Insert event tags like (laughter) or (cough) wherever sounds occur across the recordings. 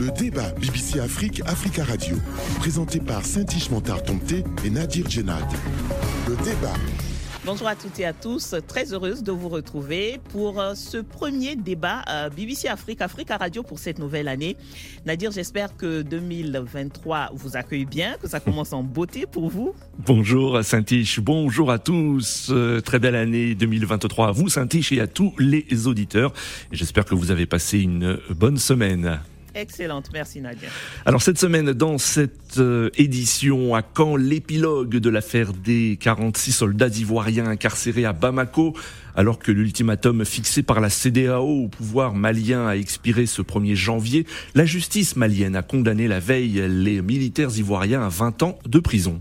Le débat BBC Afrique, Africa Radio, présenté par Saint-Ish Montard Tomté et Nadir Djenad. Le débat. Bonjour à toutes et à tous, très heureuse de vous retrouver pour euh, ce premier débat euh, BBC Afrique, Africa Radio pour cette nouvelle année. Nadir, j'espère que 2023 vous accueille bien, que ça commence en beauté pour vous. Bonjour Saint-Tiche, bonjour à tous, euh, très belle année 2023 à vous Saint-Tiche et à tous les auditeurs. J'espère que vous avez passé une bonne semaine. Excellente, merci Nadia. Alors cette semaine, dans cette euh, édition, à quand l'épilogue de l'affaire des 46 soldats ivoiriens incarcérés à Bamako, alors que l'ultimatum fixé par la CDAO au pouvoir malien a expiré ce 1er janvier, la justice malienne a condamné la veille les militaires ivoiriens à 20 ans de prison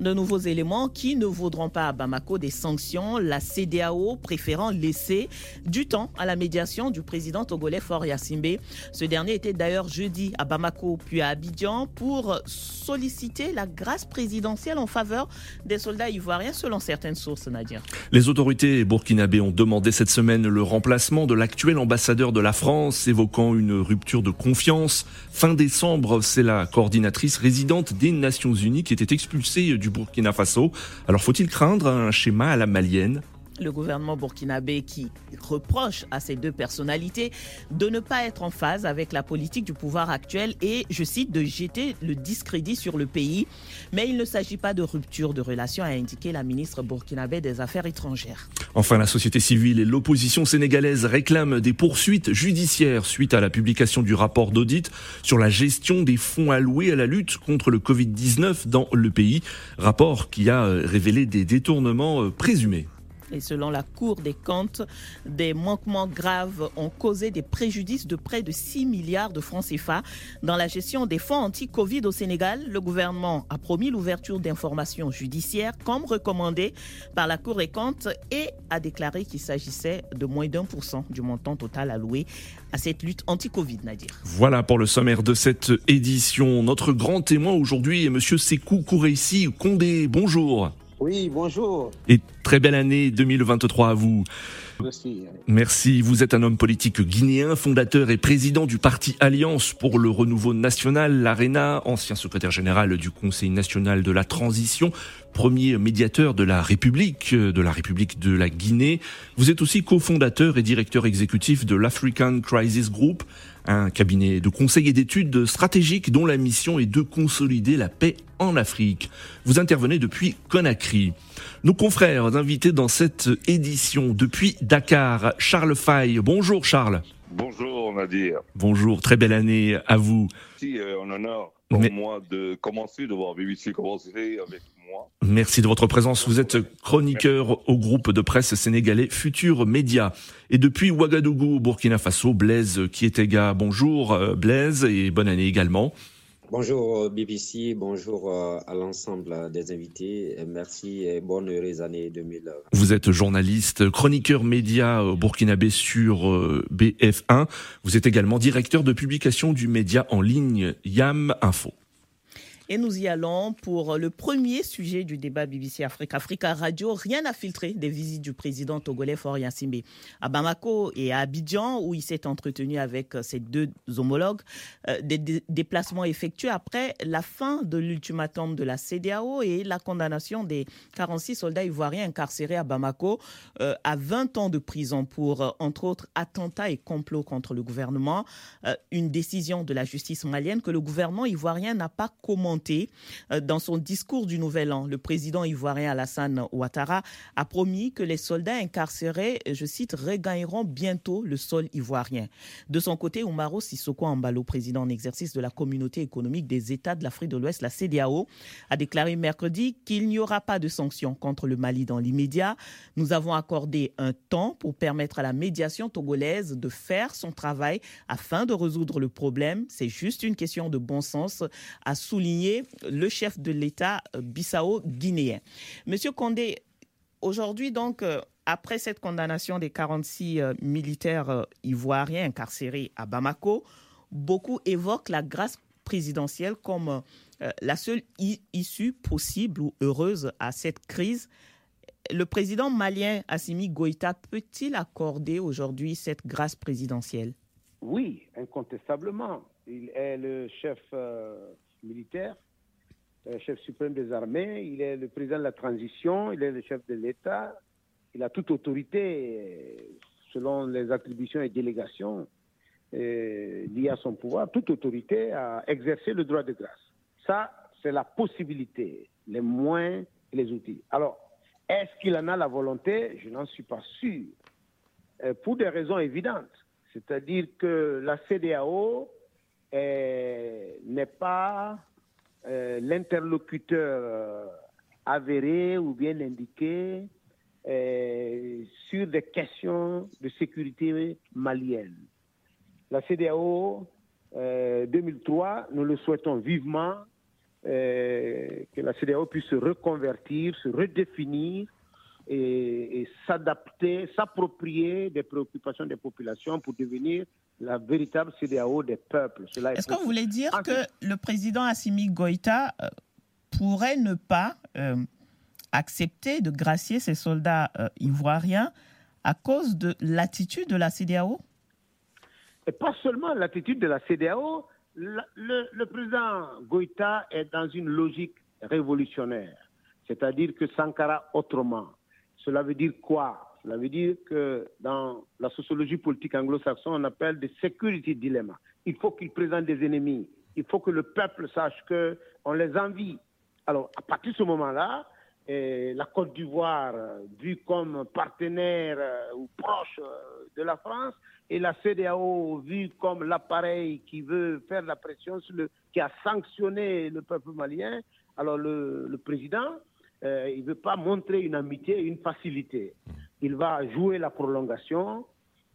de nouveaux éléments qui ne vaudront pas à Bamako des sanctions, la CDAO préférant laisser du temps à la médiation du président togolais Faure Yassimbe. Ce dernier était d'ailleurs jeudi à Bamako puis à Abidjan pour solliciter la grâce présidentielle en faveur des soldats ivoiriens selon certaines sources, Nadia. Les autorités burkinabées ont demandé cette semaine le remplacement de l'actuel ambassadeur de la France, évoquant une rupture de confiance. Fin décembre, c'est la coordinatrice résidente des Nations Unies qui était expulsée du Burkina Faso. Alors faut-il craindre un schéma à la malienne? Le gouvernement burkinabé qui reproche à ces deux personnalités de ne pas être en phase avec la politique du pouvoir actuel et, je cite, de jeter le discrédit sur le pays. Mais il ne s'agit pas de rupture de relations, a indiqué la ministre burkinabé des Affaires étrangères. Enfin, la société civile et l'opposition sénégalaise réclament des poursuites judiciaires suite à la publication du rapport d'audit sur la gestion des fonds alloués à la lutte contre le Covid-19 dans le pays. Rapport qui a révélé des détournements euh, présumés. Et selon la Cour des comptes, des manquements graves ont causé des préjudices de près de 6 milliards de francs CFA dans la gestion des fonds anti-Covid au Sénégal. Le gouvernement a promis l'ouverture d'informations judiciaires comme recommandé par la Cour des comptes et a déclaré qu'il s'agissait de moins d'un pour cent du montant total alloué à cette lutte anti-Covid, Nadir. Voilà pour le sommaire de cette édition. Notre grand témoin aujourd'hui est Monsieur Sekou Koureissi Condé. Bonjour. Oui, bonjour. Et très belle année 2023 à vous. Merci. Merci. Vous êtes un homme politique guinéen, fondateur et président du parti Alliance pour le renouveau national, l'ARENA, ancien secrétaire général du Conseil national de la transition, premier médiateur de la République, de la République de la Guinée. Vous êtes aussi cofondateur et directeur exécutif de l'African Crisis Group, un cabinet de conseil et d'études stratégiques dont la mission est de consolider la paix en Afrique. Vous intervenez depuis Conakry. Nos confrères invités dans cette édition depuis Dakar, Charles Fay. Bonjour Charles. Bonjour Nadir. Bonjour, très belle année à vous. Merci, euh, un honneur pour moi de commencer, de voir BBC commencer avec moi. Merci de votre présence. Vous êtes chroniqueur au groupe de presse sénégalais Futur Média. Et depuis Ouagadougou, Burkina Faso, Blaise Kietega. Bonjour euh, Blaise et bonne année également. Bonjour euh, BBC, bonjour euh, à l'ensemble des invités. Merci et bonne heureuse année 2020. Vous êtes journaliste, chroniqueur média burkinabé sur BF1. Vous êtes également directeur de publication du média en ligne Yam Info. Et nous y allons pour le premier sujet du débat BBC Afrique. Africa Radio, rien à filtrer des visites du président togolais Faure Yassimbe à Bamako et à Abidjan, où il s'est entretenu avec ses deux homologues. Euh, des déplacements effectués après la fin de l'ultimatum de la CDAO et la condamnation des 46 soldats ivoiriens incarcérés à Bamako euh, à 20 ans de prison pour, euh, entre autres, attentats et complots contre le gouvernement. une décision de la justice malienne que le gouvernement ivoirien n'a pas commenté euh, dans son discours du Nouvel An, le président ivoirien Alassane Ouattara a promis que les soldats incarcérés, je cite, regagneront bientôt le sol ivoirien. De son côté, Oumaro Sissoko Ambalo, président en exercice de la communauté économique des États de l'Afrique de l'Ouest, la CDAO, a déclaré mercredi qu'il n'y aura pas de sanctions contre le Mali dans l'immédiat. Nous avons accordé un temps pour permettre à la médiation togolaise de faire son travail afin de résoudre le problème. C'est juste une question de bon sens, a souligné le chef de l'État euh, bissau-guinéen. Monsieur Condé, aujourd'hui donc, euh, après cette condamnation des 46 euh, militaires ivoiriens incarcérés à Bamako, beaucoup évoquent la grâce présidentielle comme la seule issue possible ou heureuse à cette crise. Le président malien Assimi Goïta peut-il accorder aujourd'hui cette grâce présidentielle? Oui, incontestablement il est le chef militaire, le chef suprême des armées, il est le président de la transition, il est le chef de l'État, il a toute autorité selon les attributions et délégations liées à son pouvoir, toute autorité à exercer le droit de grâce. Ça, c'est la possibilité, les moyens et les outils. Alors, est-ce qu'il en a la volonté? Je n'en suis pas sûr. Euh, pour des raisons évidentes. C'est-à-dire que la CDAO n'est pas euh, l'interlocuteur euh, avéré ou bien indiqué sur des questions de sécurité malienne. La CDAO 2003, nous le souhaitons vivement, que la CDAO puisse se reconvertir, se redéfinir et, s'adapter, s'approprier des préoccupations des populations pour devenir la véritable CDAO des peuples. Est-ce que vous voulez dire que le président Assimi Goïta euh, pourrait ne pas euh, accepter de gracier ses soldats euh, ivoiriens à cause de l'attitude de la CDAO Et pas seulement l'attitude de la CDAO, le, le, président Goïta est dans une logique révolutionnaire, c'est-à-dire que Sankara autrement. Cela veut dire quoi? Cela veut dire que dans la sociologie politique anglo-saxonne, on appelle des security dilemma. Il faut qu'ils présentent des ennemis. Il faut que le peuple sache qu'on les envie. Alors, à partir de ce moment-là, eh, la Côte d'Ivoire, vue comme partenaire euh, ou proche euh, de la France, et la CDAO, vue comme l'appareil qui veut faire la pression, sur le, qui a sanctionné le peuple malien, alors le président euh, il ne veut pas montrer une amitié, une facilité. Il va jouer la prolongation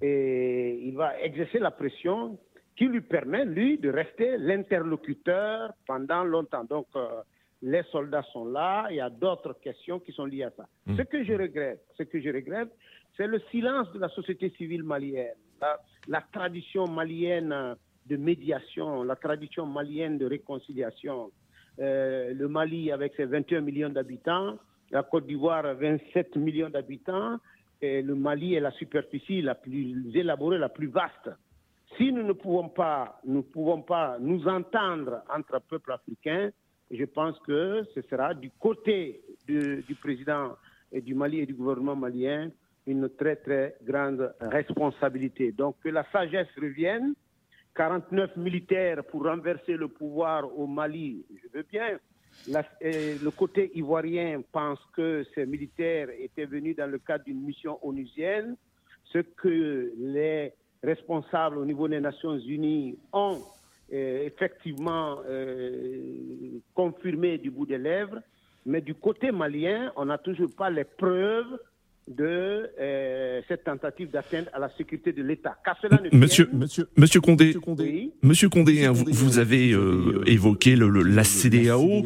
et il va exercer la pression qui lui permet, lui, de rester l'interlocuteur pendant longtemps. Donc, euh, les soldats sont là, il y a d'autres questions qui sont liées à ça. Hmm. Ce que je regrette, ce que je regrette, c'est le silence de la société civile malienne, la tradition malienne de médiation, la tradition malienne de réconciliation, euh, le Mali avec ses 21 millions d'habitants, la Côte d'Ivoire 27 millions d'habitants, et le Mali est la superficie la plus élaborée, la plus vaste. Si nous ne pouvons pas, nous pouvons pas nous entendre entre peuples africains, je pense que ce sera du côté du président du Mali et du gouvernement malien une très très grande responsabilité. Donc que la sagesse revienne, 49 militaires pour renverser le pouvoir au Mali, je veux bien. Le côté ivoirien pense que ces militaires étaient venus dans le cadre d'une mission onusienne, ce que les responsables au niveau des Nations Unies ont euh, effectivement euh, confirmé du bout des lèvres. Mais du côté malien, on n'a toujours pas les preuves de euh, cette tentative d'atteindre à la sécurité de l'État. Monsieur, monsieur, monsieur Condé, Monsieur Condé, hein, vous, vous, avez euh, évoqué le, la CDAO.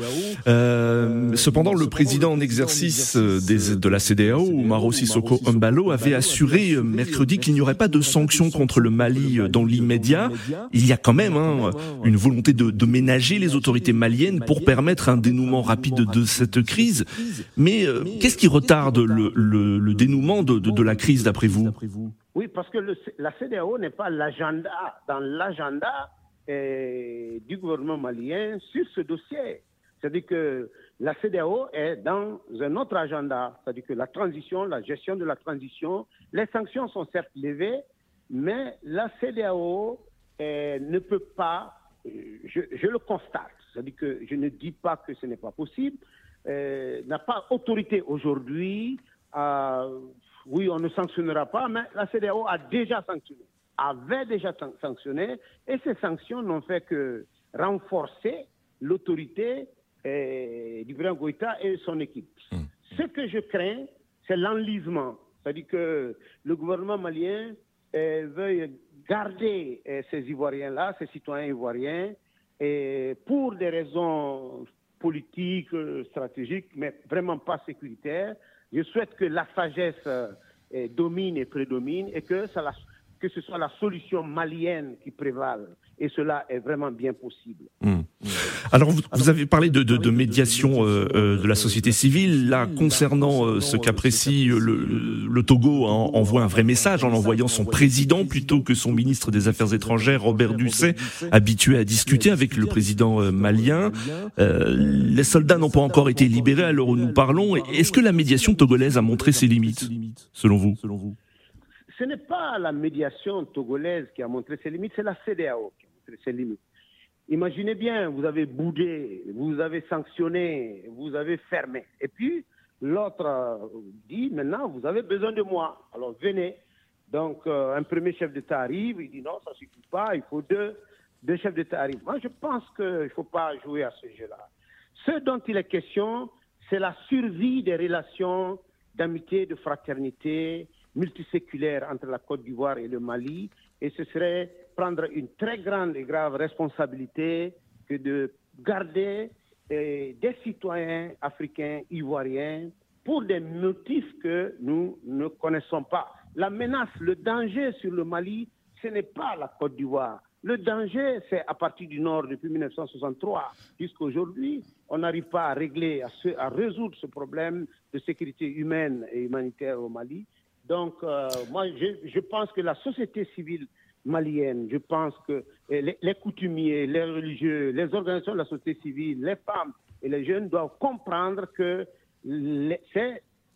Euh, cependant, le président en exercice des, de la CDAO, Maro Sissoko Mbalo, avait assuré mercredi qu'il n'y aurait pas de sanctions contre le Mali dans l'immédiat. Il y a quand même hein, une volonté de, de, ménager les autorités maliennes pour permettre un dénouement rapide de cette crise. Mais qu'est-ce qui retarde le, le le dénouement de, la crise, d'après vous Oui, parce que la CDAO n'est pas l'agenda, dans l'agenda eh, du gouvernement malien sur ce dossier. C'est-à-dire que la CDAO est dans un autre agenda, c'est-à-dire que la transition, la gestion de la transition, les sanctions sont certes levées, mais la CDAO eh, ne peut pas, je, je le constate, c'est-à-dire que je ne dis pas que ce n'est pas possible, n'a pas autorité aujourd'hui euh, oui, on ne sanctionnera pas, mais la CDAO a déjà sanctionné, avait déjà sanctionné, et ces sanctions n'ont fait que renforcer l'autorité eh, du président Goïta et son équipe. Hmm. Ce que je crains, c'est l'enlisement. C'est-à-dire que le gouvernement malien eh, veuille garder eh, ces Ivoiriens-là, ces citoyens ivoiriens, et pour des raisons politiques, stratégiques, mais vraiment pas sécuritaires, je souhaite que la sagesse euh, domine et prédomine et que, ça que ce soit la solution malienne qui prévale. Et cela est vraiment bien possible. Hmm. Alors, vous, avez parlé de, de, de médiation euh, euh, de la société civile. Là, concernant euh, ce qu'apprécie le, le, Togo, envoie un vrai message en envoyant son président plutôt que son ministre des Affaires étrangères, Robert Dusset, habitué à discuter avec le président malien. les soldats n'ont pas encore été libérés à l'heure où nous parlons. Est-ce que la médiation togolaise a montré ses limites, selon vous? Ce n'est pas la médiation togolaise qui a montré ses limites, c'est la CDAO qui a montré ses limites. Imaginez bien, vous avez boudé, vous avez sanctionné, vous avez fermé. Et puis, l'autre dit, maintenant, vous avez besoin de moi. Alors, venez. Donc, euh, un premier chef d'État arrive, il dit, non, ça ne suffit pas, il faut deux, deux chefs d'État arrivent. Moi, je pense qu'il ne faut pas jouer à ce jeu-là. Ce dont il est question, c'est la survie des relations d'amitié, de fraternité multiséculaires entre la Côte d'Ivoire et le Mali. Et ce serait prendre une très grande et grave responsabilité que de garder eh, des citoyens africains, ivoiriens, pour des motifs que nous ne connaissons pas. La menace, le danger sur le Mali, ce n'est pas la Côte d'Ivoire. Le danger, c'est à partir du Nord depuis 1963 jusqu'à aujourd'hui. On n'arrive pas à régler, à, résoudre ce problème de sécurité humaine et humanitaire au Mali. Donc, euh, moi, je, pense que la société civile malienne. Je pense que les, coutumiers, les religieux, les organisations de la société civile, les femmes et les jeunes doivent comprendre que les,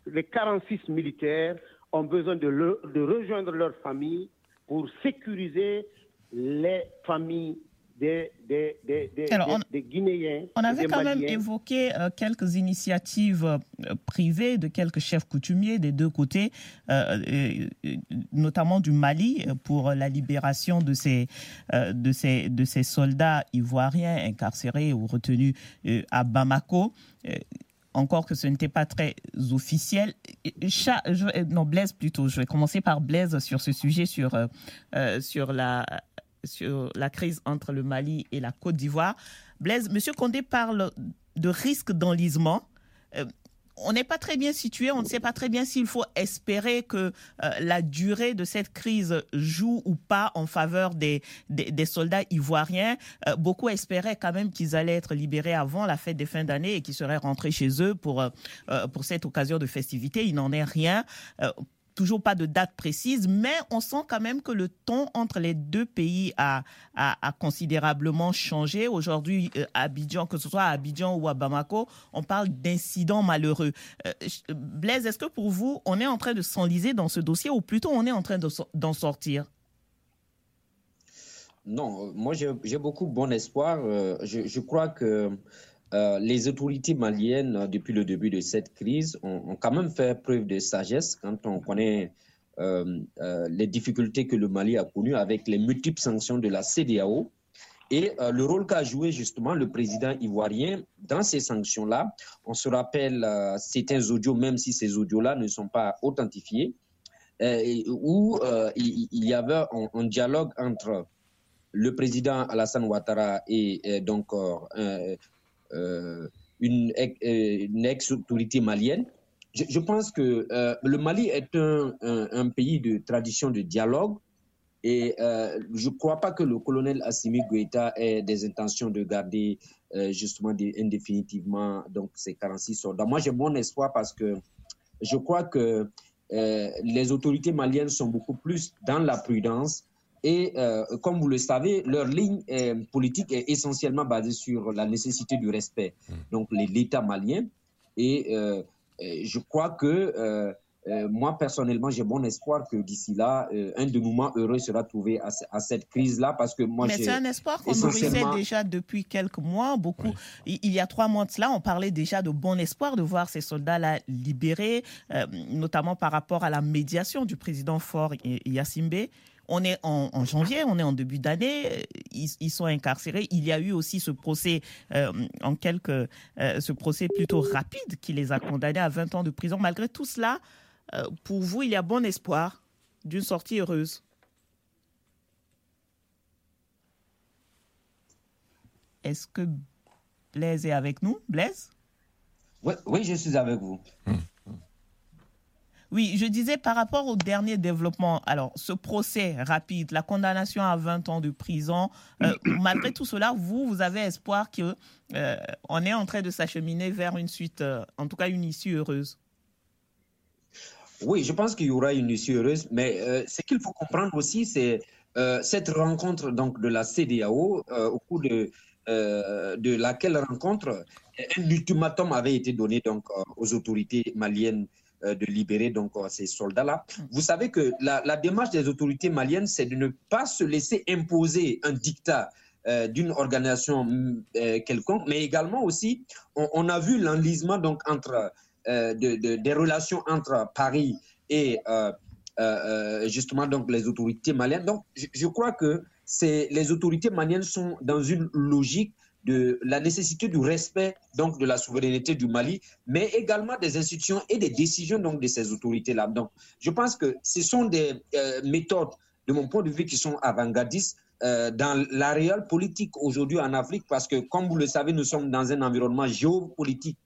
les 46 militaires ont besoin de, de rejoindre leurs familles pour sécuriser les familles des, des, des, Guinéens. On avait quand même évoqué euh, quelques initiatives euh, privées de quelques chefs coutumiers des deux côtés, euh, notamment du Mali, pour la libération de ces, de ces, de ces soldats ivoiriens incarcérés ou retenus à Bamako encore que ce n'était pas très officiel. non, Blaise plutôt. Je vais commencer par Blaise sur ce sujet, sur, sur la sur la crise entre le Mali et la Côte d'Ivoire. Blaise, M. Condé parle de risque d'enlisement. Euh, on n'est pas très bien situé, on ne sait pas très bien s'il faut espérer que euh, la durée de cette crise joue ou pas en faveur des, des, soldats ivoiriens. Euh, beaucoup espéraient quand même qu'ils allaient être libérés avant la fête des fins d'année et qu'ils seraient rentrés chez eux pour, pour cette occasion de festivité. Il n'en est rien toujours pas de date précise, mais on sent quand même que le ton entre les deux pays a, a, considérablement changé. Aujourd'hui, euh, Abidjan, que ce soit à Abidjan ou à Bamako, on parle d'incidents malheureux. Euh, Blaise, est-ce que pour vous, on est en train de s'enliser dans ce dossier ou plutôt on est en train d'en sortir? Non, moi j'ai beaucoup bon espoir. Euh, je crois que euh, les autorités maliennes, euh, depuis le début de cette crise, ont, quand même fait preuve de sagesse quand on connaît euh, les difficultés que le Mali a connues avec les multiples sanctions de la CDAO et le rôle qu'a joué justement le président ivoirien dans ces sanctions-là. On se rappelle certains audios, même si ces audios-là ne sont pas authentifiés, où il, y avait un, dialogue entre le président Alassane Ouattara et, donc une, une ex-autorité malienne. Je, pense que euh, le Mali est un, pays de tradition de dialogue et euh, je ne crois pas que le colonel Assimi Goïta ait des intentions de garder justement indéfinitivement donc, ces 46 soldats. Moi, j'ai bon espoir parce que je crois que les autorités maliennes sont beaucoup plus dans la prudence et euh, comme vous le savez, leur ligne politique est essentiellement basée sur la nécessité du respect. Hmm. Donc l'État malien. Et euh, je crois que euh, moi, personnellement, j'ai bon espoir que d'ici là, un dénouement heureux sera trouvé à, cette crise-là, parce que moi, Mais c'est un espoir qu'on nourrissait déjà depuis quelques mois. Beaucoup, il y a trois mois de cela, on parlait déjà de bon espoir de voir ces soldats-là libérés, notamment par rapport à la médiation du président Fort Yassimbe. On est en, janvier, on est en début d'année, euh, ils, sont incarcérés. Il y a eu aussi ce procès, euh, en euh, ce procès plutôt rapide qui les a condamnés à 20 ans de prison. Malgré tout cela, pour vous, il y a bon espoir d'une sortie heureuse. Est-ce que Blaise est avec nous? Blaise? Oui, je suis avec vous. Oui, je disais par rapport au dernier développement, alors ce procès rapide, la condamnation à 20 ans de prison, euh, (coughs) malgré tout cela, vous, vous avez espoir qu'on euh, on est en train de s'acheminer vers une suite, en tout cas une issue heureuse. Oui, je pense qu'il y aura une issue heureuse, mais ce qu'il faut comprendre aussi, c'est cette rencontre donc, de la CDAO, au cours de, laquelle rencontre un ultimatum avait été donné donc, euh, aux autorités maliennes euh, de libérer donc euh, ces soldats-là. Mm. Vous savez que la, démarche des autorités maliennes, c'est de ne pas se laisser imposer un dictat d'une organisation quelconque, mais également aussi, on, a vu l'enlisement donc entre des relations entre Paris et justement donc les autorités maliennes. Donc, je, je crois que les autorités maliennes sont dans une logique de la nécessité du respect donc de la souveraineté du Mali, mais également des institutions et des décisions donc de ces autorités-là. Donc, je pense que ce sont des euh, méthodes, de mon point de vue, qui sont avant-gardistes euh, dans la réelle politique aujourd'hui en Afrique, parce que, comme vous le savez, nous sommes dans un environnement géopolitique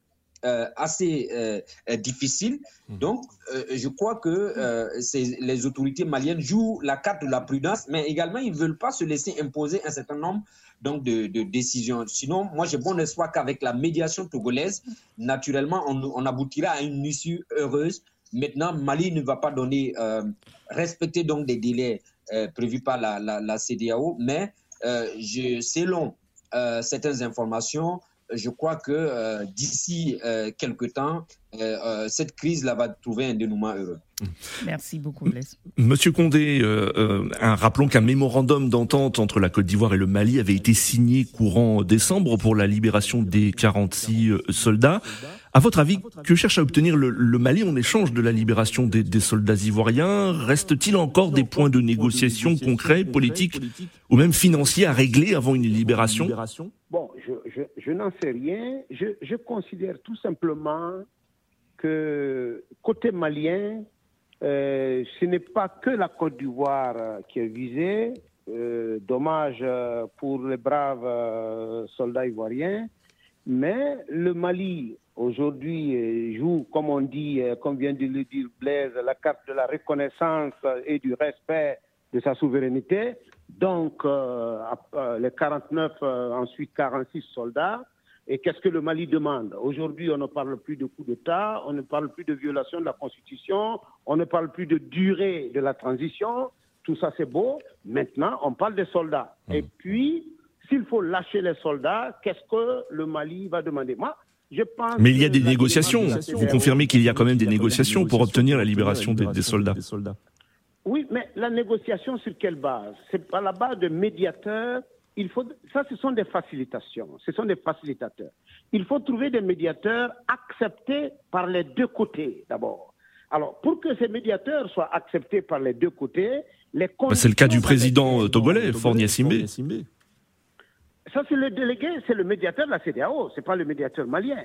euh, assez difficile. Mmh. Donc, je crois que les autorités maliennes jouent la carte de la prudence, mais également, ils ne veulent pas se laisser imposer un certain nombre donc de, décision. Sinon, moi, j'ai bon espoir qu'avec la médiation togolaise, naturellement, on, aboutira à une issue heureuse. Maintenant, Mali ne va pas donner, euh, respecter donc des délais euh, prévus par la, la, CDAO, mais euh, je, selon certaines informations, je crois que d'ici quelques temps, cette crise-là va trouver un dénouement heureux. Merci beaucoup, Blaise. Monsieur Condé, euh, euh, rappelons qu'un mémorandum d'entente entre la Côte d'Ivoire et le Mali avait été signé courant décembre pour la libération des 46 euh, soldats. À votre avis, que cherche à obtenir le, Mali en échange de la libération des, soldats ivoiriens? Reste-t-il encore des points de négociation concrets, politiques ou même financiers à régler avant une libération? Bon, je, n'en sais rien. Je, je considère tout simplement que côté malien, euh, ce n'est pas que la Côte d'Ivoire euh, qui est visée. Euh, dommage pour les braves soldats ivoiriens. Mais le Mali, aujourd'hui, joue, comme on dit, comme vient de le dire Blaise, la carte de la reconnaissance et du respect de sa souveraineté. Donc, les 49, ensuite 46 soldats, et qu'est-ce que le Mali demande? Aujourd'hui, on ne parle plus de coup d'État, on ne parle plus de violation de la Constitution, on ne parle plus de durée de la transition. Tout ça, c'est beau. Maintenant, on parle des soldats. Et mmh. puis, s'il faut lâcher les soldats, qu'est-ce que le Mali va demander? Moi, je pense Mais il y a des négociations. Vous confirmez qu'il y a quand même des négociations pour obtenir la libération des, soldats. Oui, mais la négociation sur quelle base? C'est par la base de médiateurs il faut, ça, ce sont des facilitations, ce sont des facilitateurs. Il faut trouver des médiateurs acceptés par les deux côtés d'abord. Alors, pour que ces médiateurs soient acceptés par les deux côtés, les bah, C'est le cas du président togolais, Fornia Simbe. Ça, c'est le délégué, c'est le médiateur de la CDAO, ce n'est pas le médiateur malien.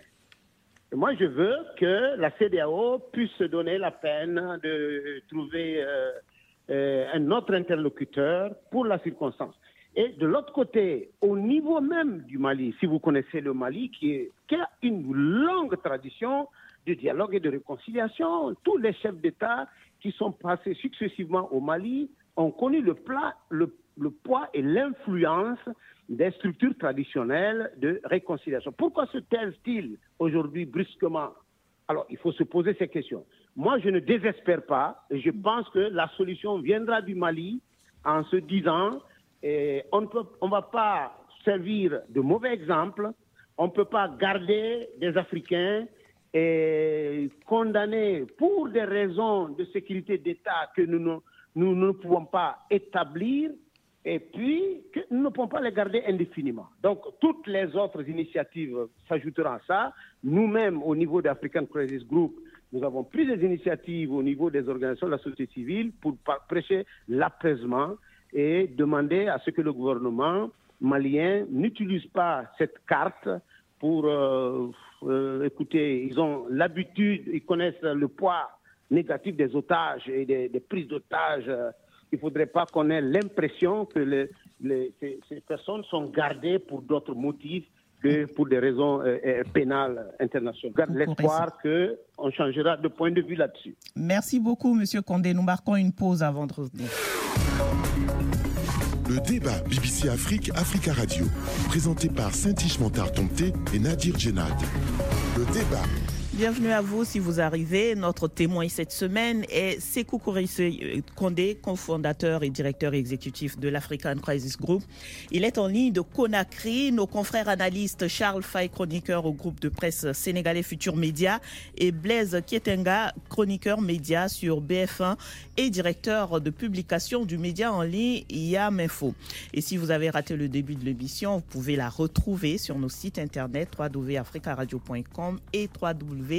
Et moi, je veux que la CDAO puisse se donner la peine de trouver euh, euh, un autre interlocuteur pour la circonstance. Et de l'autre côté, au niveau même du Mali, si vous connaissez le Mali, qui, a une longue tradition de dialogue et de réconciliation, tous les chefs d'État qui sont passés successivement au Mali ont connu le, le poids et l'influence des structures traditionnelles de réconciliation. Pourquoi se taise-t-il aujourd'hui brusquement? Alors, il faut se poser ces questions. Moi, je ne désespère pas je pense que la solution viendra du Mali en se disant on ne on va pas servir de mauvais exemple. On ne peut pas garder des Africains et condamner pour des raisons de sécurité d'État que nous nous ne pouvons pas établir et puis que nous ne pouvons pas les garder indéfiniment. Donc, toutes les autres initiatives s'ajouteront à ça. Nous-mêmes, au niveau d'African Crisis Group, nous avons pris des initiatives au niveau des organisations de la société civile pour prêcher l'apaisement et demander à ce que le gouvernement malien n'utilise pas cette carte pour euh, euh, écouter, ils ont l'habitude, ils connaissent le poids négatif des otages et des, prises d'otages. Il ne faudrait pas qu'on ait l'impression que ces, personnes sont gardées pour d'autres motifs pour des raisons euh, euh, pénales internationales. Garde l'espoir qu'on changera de point de vue là-dessus. Merci beaucoup, Monsieur Condé. Nous marquons une pause avant de revenir. Le débat BBC Afrique, Africa Radio, présenté par Saint-Ish Montard et Nadir Djenad. Le débat Bienvenue à vous si vous arrivez. Notre témoin cette semaine est Sekou Kourisse Kondé, cofondateur et directeur exécutif de l'African Crisis Group. Il est en ligne de Conakry. Nos confrères analystes Charles Fay, chroniqueur au groupe de presse sénégalais Futur Média, et Blaise Kietenga, chroniqueur média sur BF1 et directeur de publication du média en ligne YAM Info. Et si vous avez raté le début de l'émission, vous pouvez la retrouver sur nos sites internet www.africaradio.com et www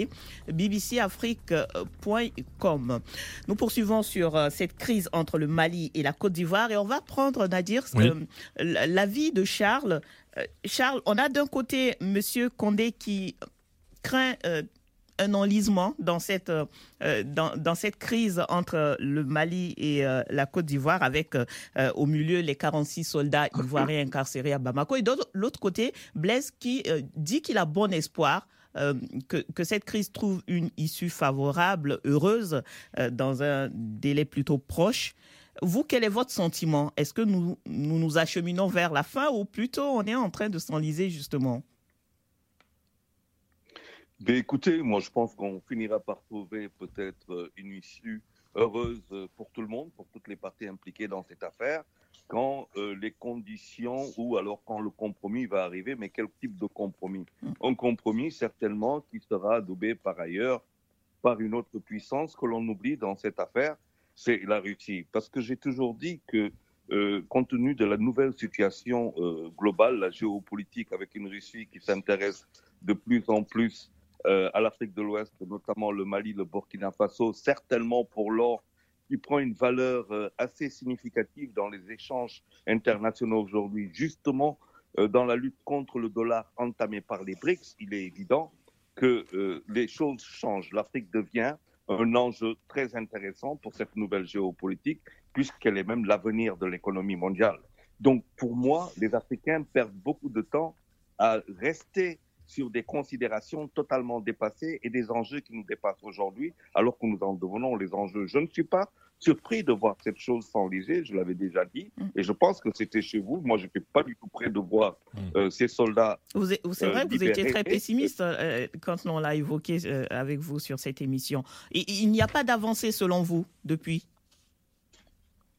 bbcafrique.com. Nous poursuivons sur euh, cette crise entre le Mali et la Côte d'Ivoire et on va prendre, Nadir, euh, l'avis de Charles. Euh, Charles, on a d'un côté Monsieur Condé qui craint un enlisement dans cette, dans, dans, cette crise entre le Mali et la Côte d'Ivoire, avec au milieu les 46 soldats ivoiriens incarcérés à Bamako. Et de l'autre côté, Blaise qui dit qu'il a bon espoir euh, que, cette crise trouve une issue favorable, heureuse, euh, dans un délai plutôt proche. Vous, quel est votre sentiment? Est-ce que nous, nous, acheminons vers la fin ou plutôt on est en train de s'enliser justement? Ben, Écoutez, moi je pense qu'on finira par trouver peut-être euh, une issue heureuse pour tout le monde, pour toutes les parties impliquées dans cette affaire quand euh, les conditions ou alors quand le compromis va arriver, mais quel type de compromis? Mm. Un compromis certainement qui sera adoubé par ailleurs par une autre puissance que l'on oublie dans cette affaire, c'est la Russie. Parce que j'ai toujours dit que euh, compte tenu de la nouvelle situation euh, globale, la géopolitique avec une Russie qui s'intéresse de plus en plus à l'Afrique de l'Ouest, notamment le Mali, le Burkina Faso, certainement pour l'or qui prend une valeur euh, assez significative dans les échanges internationaux aujourd'hui, justement euh, dans la lutte contre le dollar entamée par les BRICS, il est évident que euh, les choses changent. L'Afrique devient un enjeu très intéressant pour cette nouvelle géopolitique, puisqu'elle est même l'avenir de l'économie mondiale. Donc, pour moi, les Africains perdent beaucoup de temps à rester sur des considérations totalement dépassées et des enjeux qui nous dépassent aujourd'hui, alors que nous en devenons les enjeux. Je ne suis pas surpris de voir cette chose s'enliser, je l'avais déjà dit, mm. et je pense que c'était chez vous. Moi, je n'étais pas du tout prêt de voir mm. euh, ces soldats. Vous, c'est vrai que vous étiez très pessimiste euh, quand on l'a évoqué euh, avec vous sur cette émission. Et, il n'y a pas d'avancée selon vous depuis?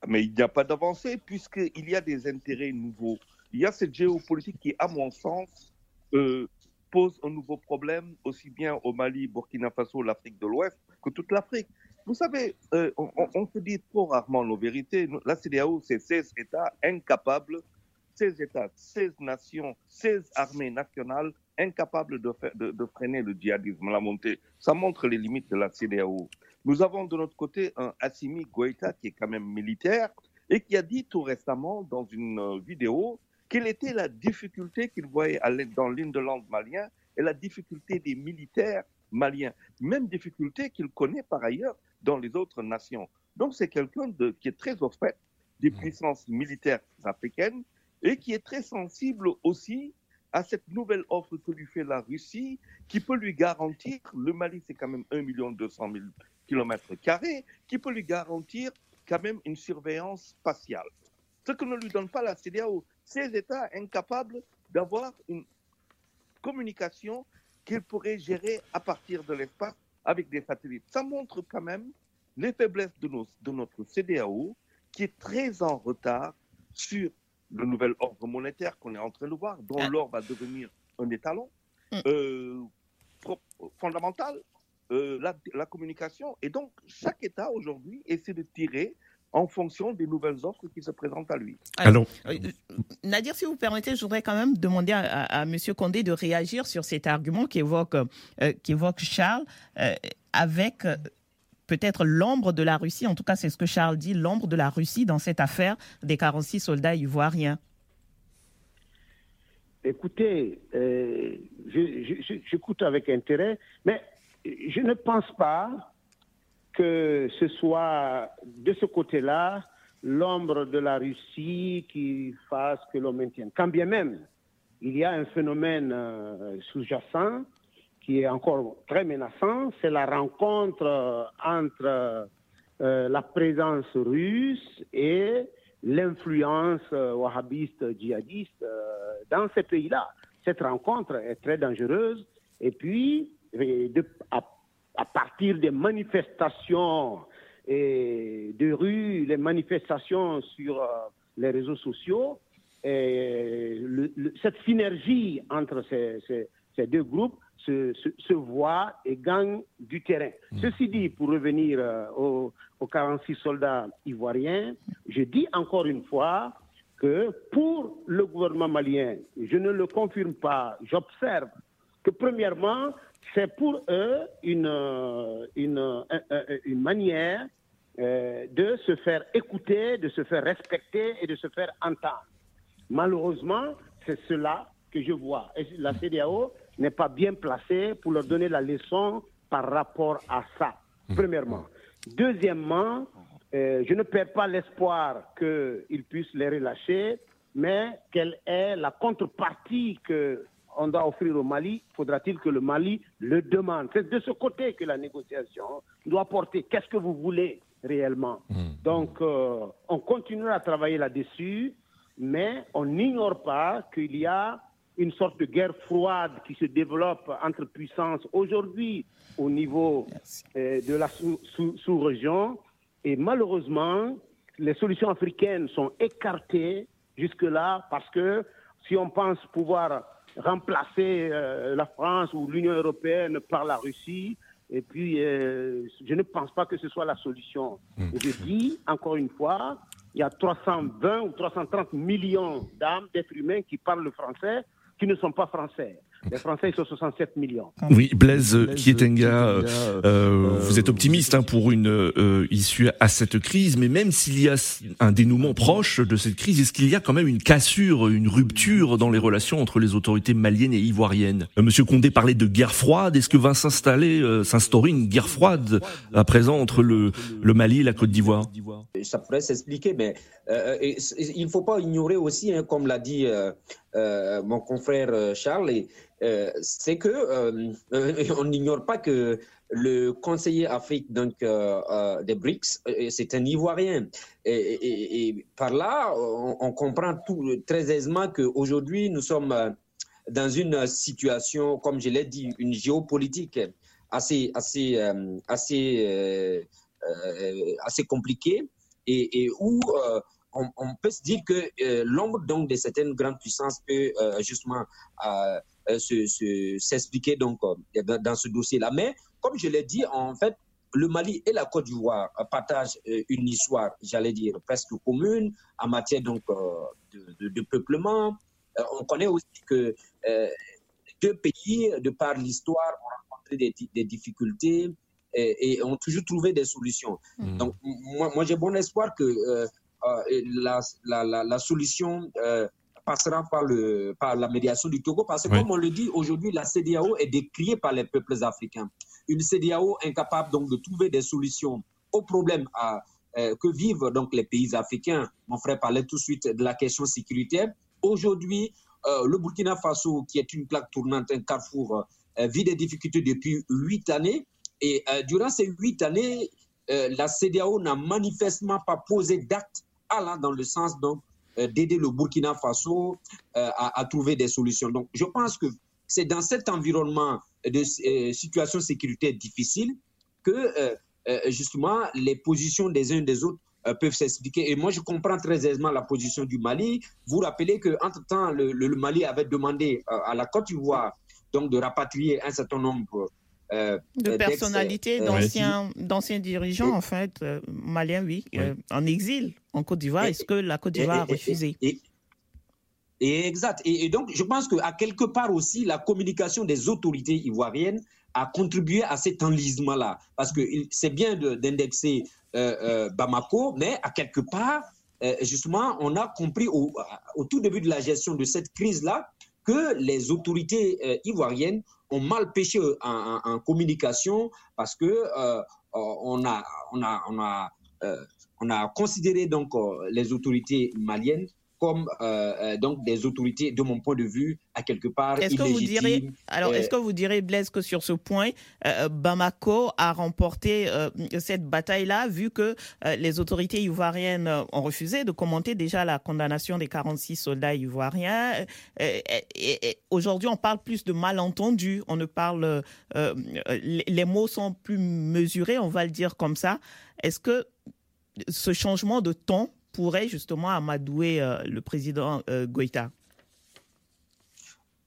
Mais il n'y a pas d'avancée puisqu'il y a des intérêts nouveaux. Il y a cette géopolitique qui, à mon sens, pose un nouveau problème aussi bien au Mali, Burkina Faso, l'Afrique de l'Ouest que toute l'Afrique. Vous savez, euh, on, se dit trop rarement nos vérités. La CDAO, c'est 16 États incapables, 16 États, 16 nations, 16 armées nationales incapables de, freiner le djihadisme, la montée. Ça montre les limites de la CDAO. Nous avons de notre côté un Assimi Goïta qui est quand même militaire et qui a dit tout récemment dans une euh, vidéo quelle était la difficulté qu'il voyait dans l'île de langue malien et la difficulté des militaires maliens, même difficulté qu'il connaît par ailleurs dans les autres nations. Donc c'est quelqu'un qui est très au fait des mmh. puissances militaires africaines et qui est très sensible aussi à cette nouvelle offre que lui fait la Russie, qui peut lui garantir, le Mali c'est quand même 1 200 000 kilomètres carrés, qui peut lui garantir quand même une surveillance spatiale. Ce que ne lui donne pas la CDAO ces États incapables d'avoir une communication qu'ils pourraient gérer à partir de l'espace avec des satellites. Ça montre quand même les faiblesses de, nos, de notre CDAO, qui est très en retard sur le nouvel ordre monétaire qu'on est en train de voir, dont ah. l'or va devenir un étalon mm. euh, fondamental, euh, la, la, communication. Et donc, chaque État aujourd'hui essaie de tirer en fonction des nouvelles offres qui se présentent à lui. Alors, euh, Nadir, si vous permettez, je voudrais quand même demander à, M. Condé de réagir sur cet argument qu'évoque euh, évoque Charles, euh, avec peut-être l'ombre de la Russie, en tout cas c'est ce que Charles dit, l'ombre de la Russie dans cette affaire des 46 soldats ivoiriens. Écoutez, j'écoute avec intérêt, mais je ne pense pas que ce soit de ce côté-là l'ombre de la Russie qui fasse que l'on maintienne. Quand bien même, il y a un phénomène sous-jacent qui est encore très menaçant, c'est la rencontre entre la présence russe et l'influence wahhabiste djihadiste dans ces pays-là. Cette rencontre est très dangereuse et puis, partir des manifestations et de rue, les manifestations sur euh, les réseaux sociaux, et cette synergie entre ces, ces, deux groupes se, se, voit et gagne du terrain. Mmh. Ceci dit, pour revenir euh, aux, aux 46 soldats ivoiriens, je dis encore une fois que pour le gouvernement malien, je ne le confirme pas, j'observe que premièrement, c'est pour eux une, euh, une, euh, euh, une manière de se faire écouter, de se faire respecter et de se faire entendre. Malheureusement, c'est cela que je vois. Et la CDAO n'est pas bien placée pour leur donner la leçon par rapport à ça, mmh. premièrement. Deuxièmement, je ne perds pas l'espoir qu'ils puissent les relâcher, mais quelle est la contrepartie que on doit offrir au Mali, faudra-t-il que le Mali le demande? C'est de ce côté que la négociation doit porter. Qu'est-ce que vous voulez réellement? Mmh. Donc, euh, on continuera à travailler là-dessus, mais on n'ignore pas qu'il y a une sorte de guerre froide qui se développe entre puissances aujourd'hui au niveau euh, de la sous-région. et malheureusement, les solutions africaines sont écartées jusque-là parce que si on pense pouvoir remplacer euh, la France ou l'Union européenne par la Russie. Et puis, euh, je ne pense pas que ce soit la solution. Mmh. Je dis, encore une fois, il y a 320 ou 330 millions d'âmes, d'êtres humains qui parlent le français, qui ne sont pas français. Les Français, ils sont 67 millions. Oui, Blaise, Kietenga, euh, euh, vous êtes optimiste hein, pour une euh, issue à cette crise, mais même s'il y a un dénouement proche de cette crise, est-ce qu'il y a quand même une cassure, une rupture dans les relations entre les autorités maliennes et ivoiriennes? Monsieur Condé parlait de guerre froide. Est-ce que va s'installer, s'instaurer une guerre froide à présent entre le, le Mali et la Côte d'Ivoire? Ça pourrait s'expliquer, mais il ne faut pas ignorer aussi, hein, comme l'a dit mon confrère Charles, et, euh, c'est que euh, on n'ignore pas que le conseiller Afrique donc euh, des BRICS, c'est un Ivoirien. Et, par là, on, comprend très aisément qu'aujourd'hui, nous sommes dans une situation, comme je l'ai dit, une géopolitique assez, assez, assez, assez compliquée et, où on, peut se dire que l'ombre donc de certaines grandes puissances peut justement euh, s'expliquer donc euh, dans ce dossier-là. Mais comme je l'ai dit, en fait, le Mali et la Côte d'Ivoire partagent euh, une histoire, j'allais dire, presque commune en matière donc de, peuplement. On connaît aussi que deux pays, de par l'histoire, ont rencontré des, difficultés et, ont toujours trouvé des solutions. Mmh. Donc, moi, moi j'ai bon espoir que la, la, la, solution passera par, le, par la médiation du Togo, parce que comme on le dit aujourd'hui, la CDAO est décriée par les peuples africains. Une CDAO incapable donc de trouver des solutions aux problèmes à, euh, que vivent donc les pays africains. Mon frère parlait tout de suite de la question sécuritaire. Aujourd'hui, euh, le Burkina Faso, qui est une plaque tournante, un carrefour, euh, vit des difficultés depuis huit années. Et durant ces huit années, la CDAO n'a manifestement pas posé d'acte allant dans le sens donc d'aider le Burkina Faso euh, à, trouver des solutions. Donc, je pense que c'est dans cet environnement de euh, situation sécuritaire difficile que justement les positions des uns et des autres peuvent s'expliquer. Et moi, je comprends très aisément la position du Mali. Vous rappelez qu'entre-temps, le, le, Mali avait demandé à la Côte d'Ivoire donc de rapatrier un certain nombre euh, de personnalités, euh, d'anciens dirigeants, en fait, euh, maliens, oui, en exil en Côte d'Ivoire. Est-ce que la Côte d'Ivoire a refusé? et, Exact. Et, donc, je pense qu'à quelque part aussi, la communication des autorités ivoiriennes a contribué à cet enlisement-là. Parce que c'est bien d'indexer Bamako, mais à quelque part, justement, on a compris au, au, tout début de la gestion de cette crise-là que les autorités ivoiriennes ont mal pêché euh, en, communication parce que euh, on a, on a, on a, euh, on a considéré donc les autorités maliennes comme donc des autorités, de mon point de vue, à quelque part est-ce que vous direz, alors est-ce que vous direz Blaise que sur ce point, Bamako a remporté cette bataille-là, vu que les autorités ivoiriennes ont refusé de commenter déjà la condamnation des 46 soldats ivoiriens. et aujourd'hui, on parle plus de malentendus. On ne parle, les mots sont plus mesurés, on va le dire comme ça. Est-ce que ce changement de ton pourrait justement amadouer euh, le président euh, Goïta?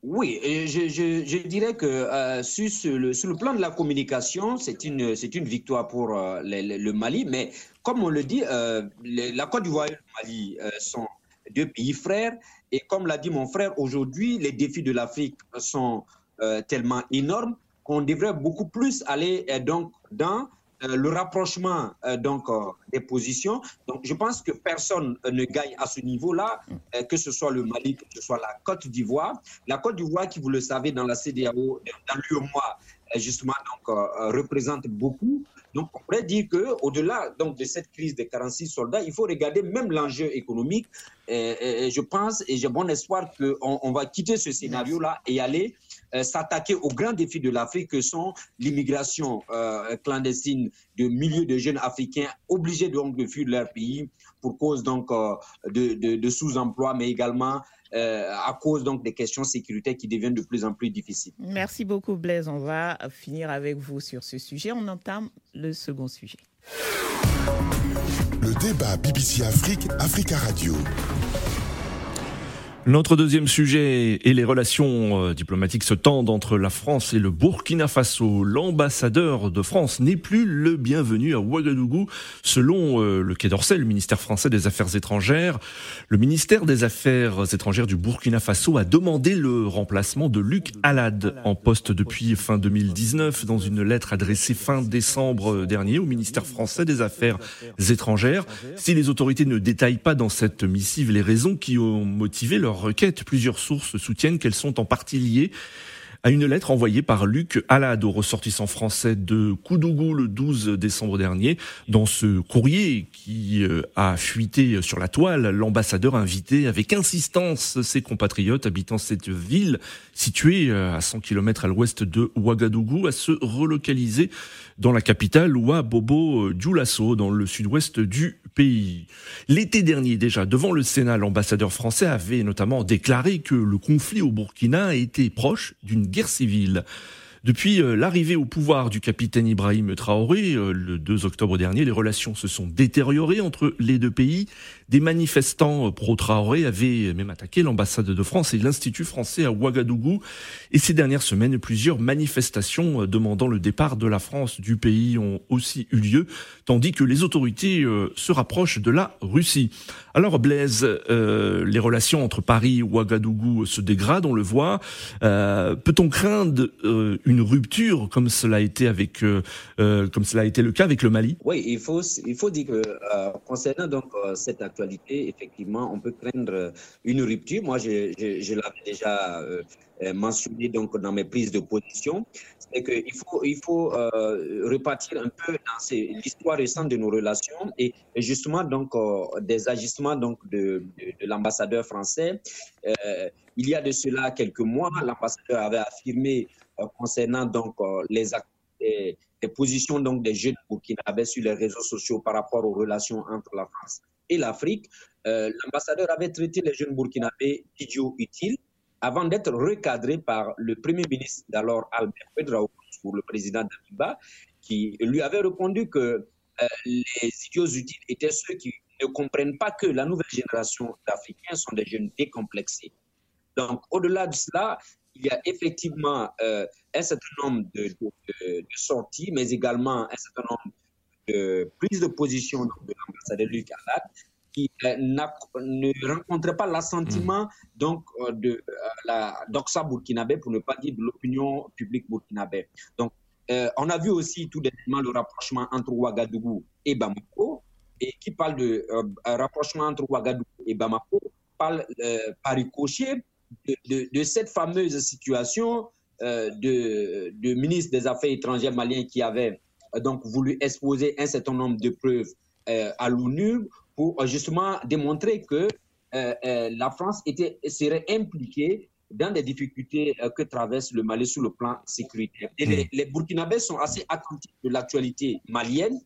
Oui, je, dirais que euh, sur, le, plan de la communication, c'est une, une victoire pour le, Mali, mais comme on le dit, la Côte d'Ivoire et le Mali sont deux pays frères, et comme l'a dit mon frère, aujourd'hui, les défis de l'Afrique sont tellement énormes qu'on devrait beaucoup plus aller donc dans le rapprochement euh, donc euh, des positions. Donc, je pense que personne ne gagne à ce niveau-là, que ce soit le Mali, que ce soit la Côte d'Ivoire. La Côte d'Ivoire, qui vous le savez, dans la CDAO, dans l'UEMOA, justement, donc représente beaucoup. Donc, on pourrait dire que, au-delà donc de cette crise des 46 soldats, il faut regarder même l'enjeu économique. Et, je pense et j'ai bon espoir qu'on on va quitter ce scénario-là et aller euh, s'attaquer aux grands défis de l'Afrique que sont l'immigration euh, clandestine de milliers de jeunes Africains obligés donc de fuir leur pays pour cause donc euh, de, sous-emploi, mais également à cause donc des questions sécuritaires qui deviennent de plus en plus difficiles. Merci beaucoup Blaise. On va finir avec vous sur ce sujet. On entame le second sujet. Le débat BBC Afrique, Africa Radio. Notre deuxième sujet est les relations euh, diplomatiques se tendent entre la France et le Burkina Faso. L'ambassadeur de France n'est plus le bienvenu à Ouagadougou, selon euh, le Quai d'Orsay, le ministère français des Affaires étrangères. Le ministère des Affaires étrangères du Burkina Faso a demandé le remplacement de Luc Alad en poste depuis fin 2019 dans une lettre adressée fin décembre dernier au ministère français des Affaires étrangères. Si les autorités ne détaillent pas dans cette missive les raisons qui ont motivé leur requête. Plusieurs sources soutiennent qu'elles sont en partie liées à une lettre envoyée par Luc Alad au ressortissant français de Koudougou le 12 décembre dernier. Dans ce courrier qui euh, a fuité sur la toile, l'ambassadeur invitait avec insistance ses compatriotes habitant cette ville située euh, à 100 km à l'ouest de Ouagadougou à se relocaliser dans la capitale Ouabobo Dioulasso dans le sud-ouest du pays. L'été dernier déjà, devant le Sénat, l'ambassadeur français avait notamment déclaré que le conflit au Burkina était proche d'une guerre civile. Depuis euh, l'arrivée au pouvoir du capitaine Ibrahim Traoré, euh, le 2 octobre dernier, les relations se sont détériorées entre les deux pays. Des manifestants pro-Traoré avaient même attaqué l'ambassade de France et l'Institut français à Ouagadougou. Et ces dernières semaines, plusieurs manifestations euh, demandant le départ de la France du pays ont aussi eu lieu, tandis que les autorités euh, se rapprochent de la Russie. Alors Blaise, euh, les relations entre Paris et Ouagadougou se dégradent, on le voit. Peut-on craindre une rupture comme cela a été avec, comme cela a été le cas avec le Mali Oui, il faut il faut dire que concernant donc cette effectivement, on peut craindre une rupture. Moi, je, l'avais déjà euh, euh, mentionné donc dans mes prises de position, c'est qu'il faut, il faut euh, repartir un peu dans l'histoire récente de nos relations et, justement donc des agissements donc de, l'ambassadeur français. il y a de cela quelques mois, l'ambassadeur avait affirmé concernant donc les les positions donc des jeunes burkinabés sur les réseaux sociaux par rapport aux relations entre la France et l'Afrique, euh, l'ambassadeur avait traité les jeunes burkinabés d'idiots utiles avant d'être recadré par le premier ministre d'alors Albert Pedraoui pour le président d'Abiba, qui lui avait répondu que euh, les idiots utiles étaient ceux qui ne comprennent pas que la nouvelle génération d'Africains sont des jeunes décomplexés. Donc, au-delà de cela, il y a effectivement euh, un certain nombre de, sorties, mais également un certain nombre de prises de position de l'ambassadeur Luc Alad qui euh, ne rencontrait pas l'assentiment mm. donc euh, de la d'Oxa burkinabé, pour ne pas dire de l'opinion publique burkinabé. Donc, on a vu aussi tout dernièrement le rapprochement entre Ouagadougou et Bamako, et qui parle de rapprochement entre Ouagadougou et Bamako, parle par ricochet de, cette fameuse situation euh, de, de, ministre des Affaires étrangères malien qui avait euh, donc voulu exposer un certain nombre de preuves euh, à l'ONU pour justement démontrer que la France était, serait impliquée dans les difficultés que traverse le Mali sur le plan sécuritaire. Et les, hmm. les Burkinabés sont assez attentifs de l'actualité malienne,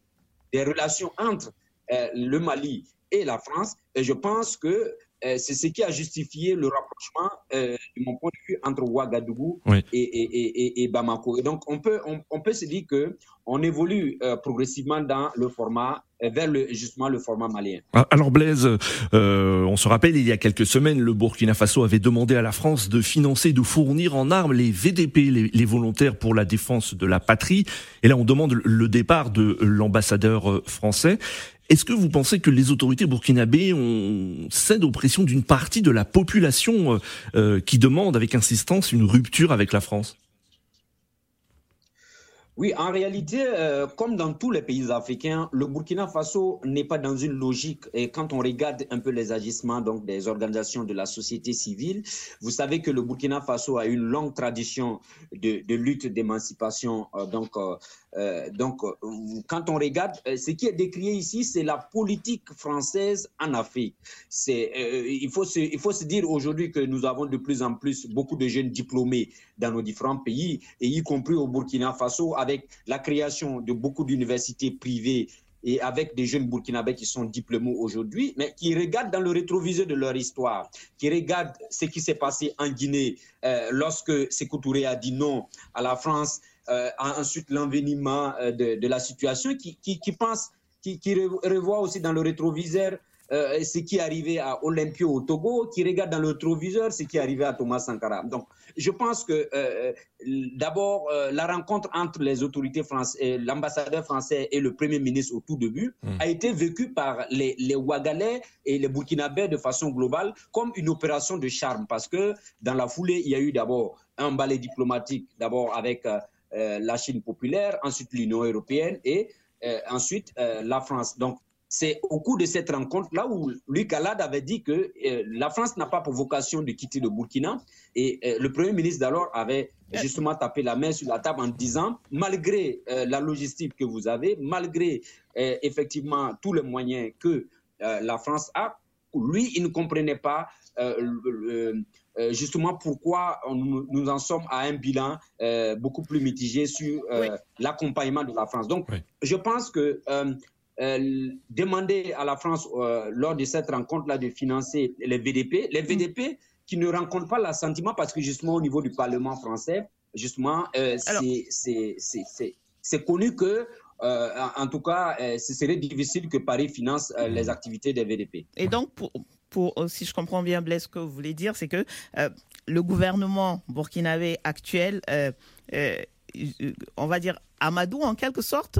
des relations entre le Mali et la France. Et je pense que euh, c'est ce qui a justifié le rapprochement, euh, de mon point de vue, entre Ouagadougou et, et, Bamako. Et donc, on peut, on, peut se dire que on évolue euh, progressivement dans le format vers le, justement le format malien. Ah, alors Blaise, on se rappelle, il y a quelques semaines, le Burkina Faso avait demandé à la France de financer, de fournir en armes les VDP, les, les volontaires pour la défense de la patrie. Et là, on demande le départ de l'ambassadeur français. Est-ce que vous pensez que les autorités burkinabées cèdent aux pressions d'une partie de la population euh, euh, qui demande avec insistance une rupture avec la France? Oui, en réalité, euh, comme dans tous les pays africains, le Burkina Faso n'est pas dans une logique. Et quand on regarde un peu les agissements donc des organisations de la société civile, vous savez que le Burkina Faso a une longue tradition de, lutte d'émancipation. Donc, donc, quand on regarde, ce qui est décrié ici, c'est la politique française en Afrique. Il faut se, dire aujourd'hui que nous avons de plus en plus beaucoup de jeunes diplômés dans nos différents pays, et y compris au Burkina Faso avec la création de beaucoup d'universités privées et avec des jeunes burkinabés qui sont diplômés aujourd'hui, mais qui regardent dans le rétroviseur de leur histoire, qui regardent ce qui s'est passé en Guinée euh, lorsque Sékou Touré a dit non à la France, euh, ensuite l'envenimement euh, de, la situation, qui, qui, qui pense, qui, qui revoit aussi dans le rétroviseur euh, ce qui est arrivé à Olympio au Togo, qui regarde dans le rétroviseur ce qui est arrivé à Thomas Sankara. Donc, je pense que euh, d'abord, euh, la rencontre entre les autorités françaises, l'ambassadeur français et le premier ministre au tout début, hmm. a été vécue par les, les Ouagalais et les Burkinabés de façon globale comme une opération de charme, parce que dans la foulée, il y a eu d'abord un balai diplomatique, d'abord avec la Chine populaire, ensuite l'Union européenne et ensuite la France. Donc, c'est au cours de cette rencontre-là où Luc Alad avait dit que euh, la France n'a pas pour vocation de quitter le Burkina. Et euh, le Premier ministre d'alors avait justement tapé la main sur la table en disant, malgré euh, la logistique que vous avez, malgré effectivement tous les moyens que la France a, lui, il ne comprenait pas justement pourquoi nous en sommes à un bilan beaucoup plus mitigé sur l'accompagnement de la France. Donc, je pense que euh, demander à la France, euh, lors de cette rencontre-là, de financer les VDP. Les VDP qui ne rencontrent pas l'assentiment parce que justement au niveau du Parlement français, justement, euh, c'est connu que en, tout cas, ce serait difficile que Paris finance les activités des VDP. Et donc, pour, pour, si je comprends bien, Blaise, ce que vous voulez dire, c'est que le gouvernement burkinabé actuel on va dire, Amadou, en quelque sorte,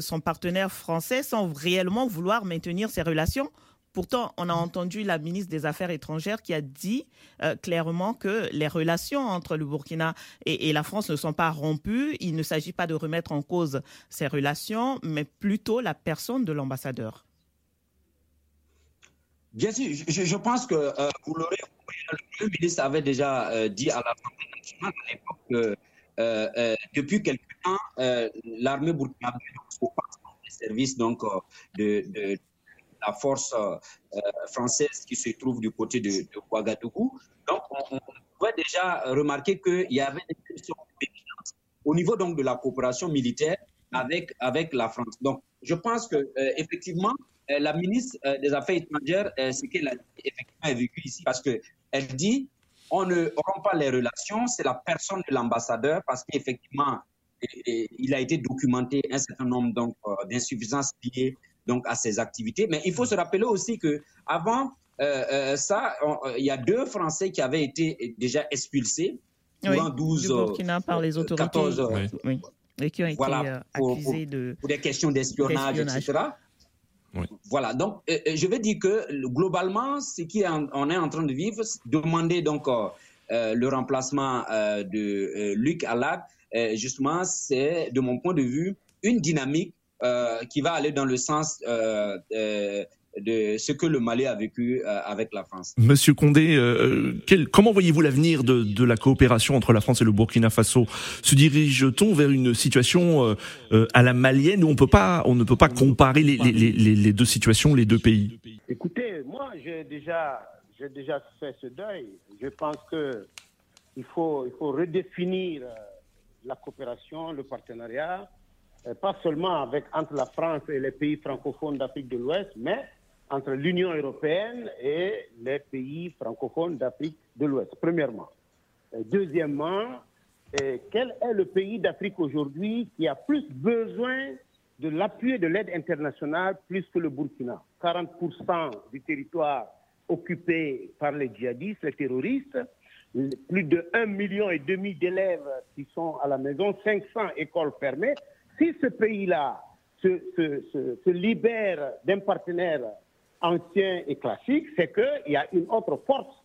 son partenaire français, sans réellement vouloir maintenir ses relations. Pourtant, on a entendu la ministre des Affaires étrangères qui a dit euh, clairement que les relations entre le Burkina et, la France ne sont pas rompues. Il ne s'agit pas de remettre en cause ces relations, mais plutôt la personne de l'ambassadeur. Bien sûr, je, pense que euh, vous l'aurez le ministre avait déjà euh, dit à l'Assemblée nationale à l'époque que euh, depuis quelque temps, l'armée burkinabé les services donc de, la force française qui se trouve du côté de, de Ouagadougou. Donc, on, pouvait déjà remarquer qu'il y avait des questions au niveau donc de la coopération militaire avec avec la France. Je pense que effectivement, la ministre des Affaires étrangères, ce qu'elle a effectivement vécu ici, parce que elle dit on ne rompt pas les relations, c'est la personne de l'ambassadeur parce qu'effectivement, il a été documenté un certain nombre donc euh, d'insuffisances liées donc à ses activités. Mais il faut se rappeler aussi que avant euh, euh, ça, il y a deux Français qui avaient été déjà expulsés. Oui, 12, du Burkina par les autorités. 14, oui. Et qui ont été accusés de pour des questions d'espionnage, etc. Voilà, donc euh, euh, je vais dire que globalement, ce qu'on est en train de vivre, demander donc euh, le remplacement de Luc Alad, justement, c'est de mon point de vue une dynamique qui va aller dans le sens de ce que le Mali a vécu euh, avec la France. Monsieur Condé, euh, quel, comment voyez-vous l'avenir de, de, la coopération entre la France et le Burkina Faso? Se dirige-t-on vers une situation euh, à la malienne où on, peut pas, on ne peut pas comparer les, les, les, les deux situations, les deux pays? Écoutez, moi j'ai déjà, j'ai déjà fait ce deuil. Je pense que il faut, il faut redéfinir la coopération, le partenariat, pas seulement avec, entre la France et les pays francophones d'Afrique de l'Ouest, mais entre l'Union européenne et les pays francophones d'Afrique de l'Ouest, premièrement. Deuxièmement, quel est le pays d'Afrique aujourd'hui qui a plus besoin de l'appui et de l'aide internationale plus que le Burkina? 40% du territoire occupé par les djihadistes, les terroristes, plus de 1,5 million d'élèves qui sont à la maison, 500 écoles fermées. Si ce pays-là se libère d'un partenaire ancien et classique, c'est qu'il y a une autre force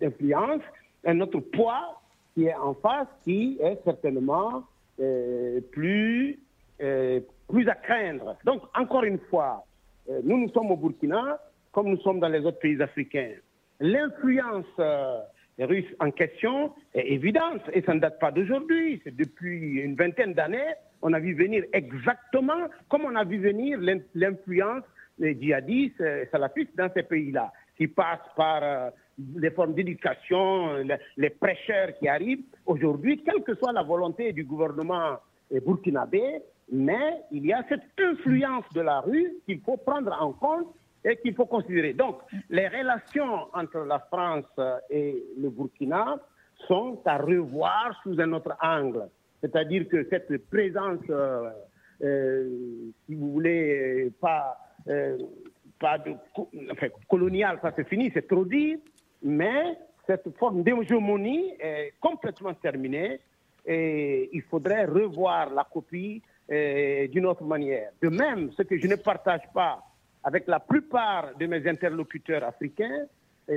d'influence, un autre poids qui est en face, qui est certainement euh, plus, euh, plus à craindre. Donc, encore une fois, euh, nous, nous sommes au Burkina, comme nous sommes dans les autres pays africains. L'influence russe en question est évidente et ça ne date pas d'aujourd'hui. C'est depuis une vingtaine d'années, on a vu venir exactement comme on a vu venir l'influence les djihadistes euh, salafistes dans ces pays-là, qui passent par euh, les formes d'éducation, les, les, prêcheurs qui arrivent. Aujourd'hui, quelle que soit la volonté du gouvernement euh, burkinabé, mais il y a cette influence de la rue qu'il faut prendre en compte et qu'il faut considérer. Donc, les relations entre la France et le Burkina sont à revoir sous un autre angle. C'est-à-dire que cette présence, euh, euh, si vous voulez, pas euh, pas de, enfin, colonial, ça c'est fini, c'est trop dit, mais cette forme d'hégémonie est complètement terminée et il faudrait revoir la copie euh, d'une autre manière. De même, ce que je ne partage pas avec la plupart de mes interlocuteurs africains,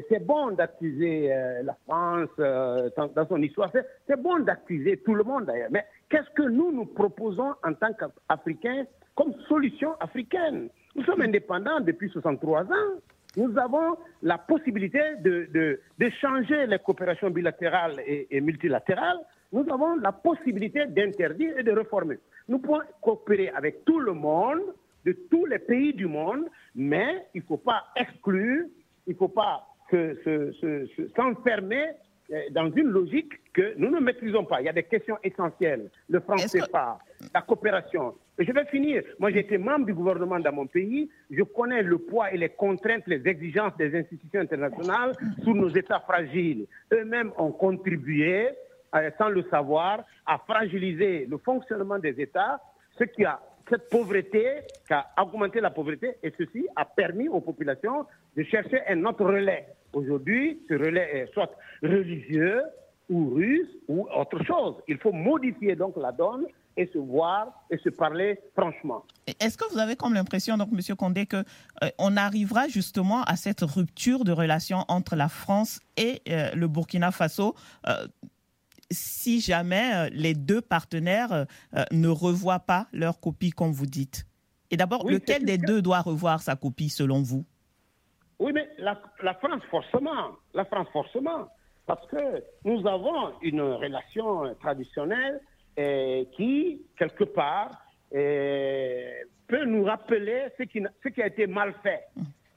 c'est bon d'accuser euh, la France dans, dans, son histoire, c'est bon d'accuser tout le monde d'ailleurs, mais qu'est-ce que nous nous proposons en tant qu'Africains comme solution africaine? Nous sommes indépendants depuis 63 ans. Nous avons la possibilité de, de, de changer les coopérations bilatérales et, et, multilatérales. Nous avons la possibilité d'interdire et de réformer. Nous pouvons coopérer avec tout le monde, de tous les pays du monde, mais il ne faut pas exclure, il ne faut pas s'enfermer se, se, dans une logique que nous ne maîtrisons pas. Il y a des questions essentielles. Le français pas, la coopération, je vais finir. Moi, été membre du gouvernement dans mon pays. Je connais le poids et les contraintes, les exigences des institutions internationales sur nos États fragiles. Eux-mêmes ont contribué, euh, sans le savoir, à fragiliser le fonctionnement des États, ce qui a cette pauvreté, qui a augmenté la pauvreté, et ceci a permis aux populations de chercher un autre relais. Aujourd'hui, ce relais est soit religieux ou russe ou autre chose. Il faut modifier donc la donne et se voir et se parler franchement. Est-ce que vous avez comme l'impression, donc, Monsieur Condé, que euh, on arrivera justement à cette rupture de relation entre la France et euh, le Burkina Faso euh, si jamais les deux partenaires ne revoient pas leur copie, comme vous dites? Et d'abord, oui, lequel des deux doit revoir sa copie selon vous? Oui, mais la, la France forcément, la France forcément, parce que nous avons une relation traditionnelle qui, quelque part, peut nous rappeler ce qui, ce qui a été mal fait.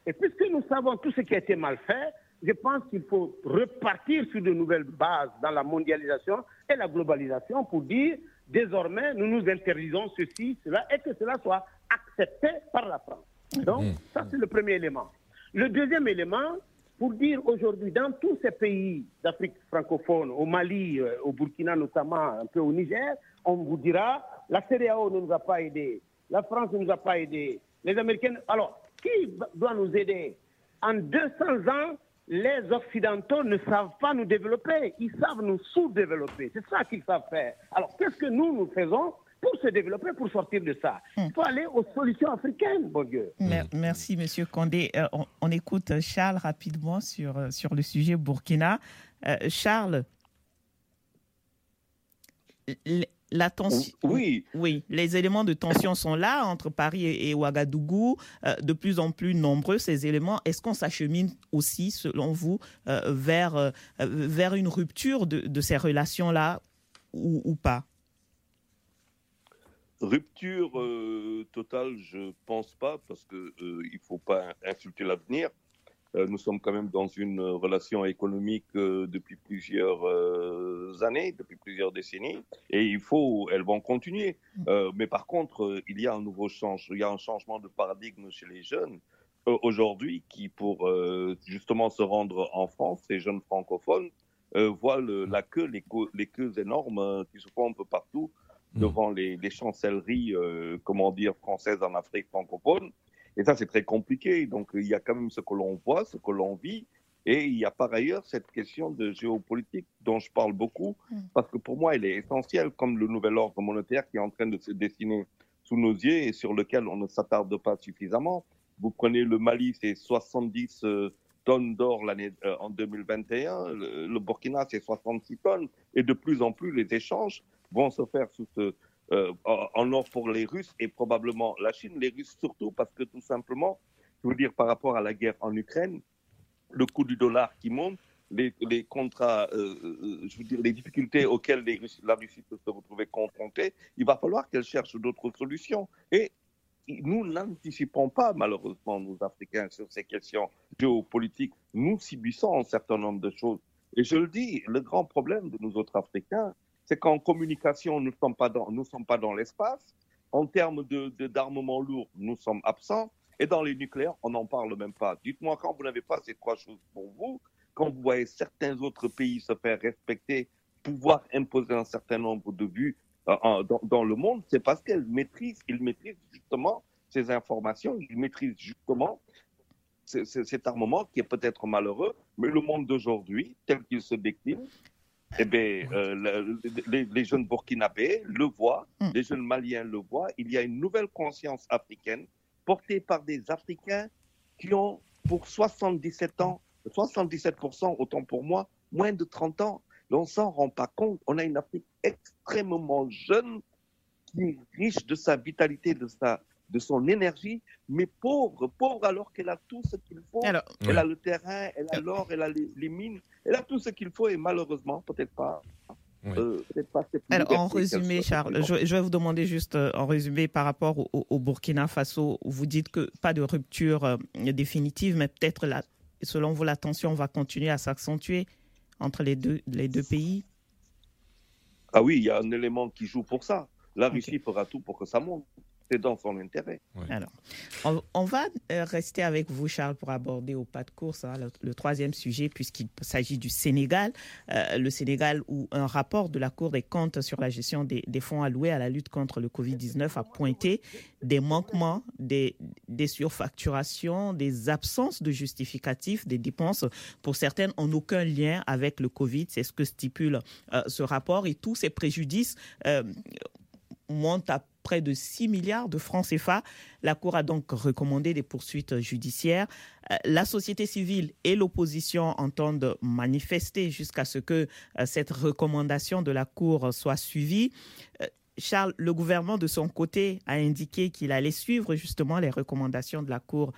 Et puisque nous savons tout ce qui a été mal fait, je pense qu'il faut repartir sur de nouvelles bases dans la mondialisation et la globalisation pour dire désormais nous nous interdisons ceci, cela et que cela soit accepté par la France. Donc, mmh. ça c'est le premier élément. Le deuxième élément, pour dire aujourd'hui dans tous ces pays d'Afrique francophone, au Mali, euh, au Burkina notamment, un peu au Niger, on vous dira la CDAO ne nous a pas aidés, la France ne nous a pas aidés, les Américains. Alors, qui doit nous aider? En 200 ans, les Occidentaux ne savent pas nous développer, ils savent nous sous-développer. C'est ça qu'ils savent faire. Alors, qu'est-ce que nous, nous faisons? Pour se développer, pour sortir de ça Il faut aller aux solutions africaines, bon Dieu. Merci, Monsieur Condé. Euh, on, on, écoute Charles rapidement sur, euh, sur le sujet Burkina. Euh, Charles, La tension, oui. oui, les éléments de tension sont là entre Paris et, Ouagadougou, euh, de plus en plus nombreux ces éléments. Est-ce qu'on s'achemine aussi, selon vous, euh, vers, euh, vers une rupture de, ces relations-là ou, pas? Rupture totale, je pense pas, parce qu'il ne faut pas insulter l'avenir. Euh, nous sommes quand même dans une relation économique euh, depuis plusieurs euh, années, depuis plusieurs décennies, et il faut, elles vont continuer. Mm. mais par contre, il y a un nouveau changement, il y a un changement de paradigme chez les jeunes aujourd'hui qui, pour justement se rendre en France, les jeunes francophones voient la queue, les, les, queues énormes qui se font un peu partout mm. devant les, les chancelleries, comment dire, françaises en Afrique francophone. Et ça, c'est très compliqué. Donc, il y a quand même ce que l'on voit, ce que l'on vit. Et il y a par ailleurs cette question de géopolitique dont je parle beaucoup, mm. parce que pour moi, elle est essentielle, comme le nouvel ordre monétaire qui est en train de se dessiner sous nos yeux et sur lequel on ne s'attarde pas suffisamment. Vous prenez le Mali, c'est 70 euh, tonnes d'or l'année euh, en 2021. Le, Burkina, c'est 66 tonnes. Et de plus en plus, les échanges vont se faire euh, en or pour les Russes et probablement la Chine, les Russes surtout parce que tout simplement, je veux dire par rapport à la guerre en Ukraine, le coût du dollar qui monte, les, contrats, euh, euh, je veux dire les difficultés auxquelles les la Russie peut se retrouver confrontée, il va falloir qu'elle cherche d'autres solutions. Et nous n'anticipons pas, malheureusement, nous Africains, sur ces questions géopolitiques. Nous subissons un certain nombre de choses. Et je le dis, le grand problème de nous autres Africains, c'est qu'en communication, nous ne sommes pas dans, dans l'espace. En termes de, d'armement lourd, nous sommes absents. Et dans les nucléaires, on n'en parle même pas. Dites-moi, quand vous n'avez pas ces trois choses pour vous, quand vous voyez certains autres pays se faire respecter, pouvoir imposer un certain nombre de vues euh, dans, dans, le monde, c'est parce qu'ils maîtrisent, ils maîtrisent justement ces informations, ils maîtrisent justement cet armement qui est peut-être malheureux, mais le monde d'aujourd'hui, tel qu'il se décline, eh bien, euh, les, jeunes burkinabés le voient, mm. les jeunes maliens le voient. Il y a une nouvelle conscience africaine portée par des Africains qui ont, pour 77 ans, 77%, autant pour moi, moins de 30 ans. On s'en rend pas compte. On a une Afrique extrêmement jeune qui est riche de sa vitalité, de sa, de son énergie, mais pauvre, pauvre alors qu'elle a tout ce qu'il faut. elle a le terrain, elle a l'or, elle a les, mines, elle a tout ce qu'il faut et malheureusement, peut-être pas. Euh, alors, en résumé, Charles, je, vais vous demander juste euh, en résumé par rapport au, Burkina Faso, vous dites que pas de rupture euh, définitive, mais peut-être, selon vous, la tension va continuer à s'accentuer entre les deux, les deux pays Ah oui, il y a un élément qui joue pour ça. La Russie fera tout pour que ça monte c'est dans son intérêt. Alors, on, va euh, rester avec vous, Charles, pour aborder au pas de course hein, le, troisième sujet, puisqu'il s'agit du Sénégal. Euh, le Sénégal, où un rapport de la Cour des comptes sur la gestion des, fonds alloués à la lutte contre le Covid-19 a pointé des manquements, des, des surfacturations, des absences de justificatifs des dépenses, pour certaines, en aucun lien avec le Covid. C'est ce que stipule euh, ce rapport. Et tous ces préjudices montent à près de 6 milliards de francs CFA. La Cour a donc recommandé des poursuites judiciaires. Euh, la société civile et l'opposition entendent manifester jusqu'à ce que euh, cette recommandation de la Cour soit suivie. Euh, Charles, le gouvernement de son côté a indiqué qu'il allait suivre justement les recommandations de la Cour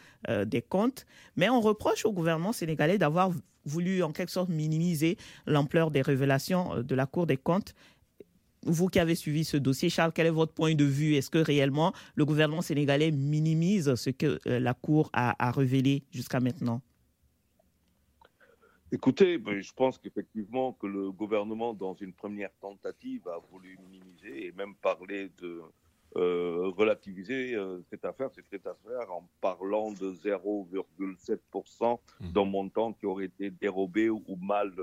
des comptes, mais on reproche au gouvernement sénégalais d'avoir voulu en quelque sorte minimiser l'ampleur des révélations de la Cour des comptes vous qui avez suivi ce dossier, Charles, quel est votre point de vue? Est-ce que réellement le gouvernement sénégalais minimise ce que euh, la Cour a, révélé jusqu'à maintenant? Écoutez, ben, je pense qu'effectivement que le gouvernement, dans une première tentative, a voulu minimiser et même parler de euh, relativiser euh, cette affaire, cette affaire en parlant de 0,7% mmh. d'un montant qui aurait été dérobé ou mal,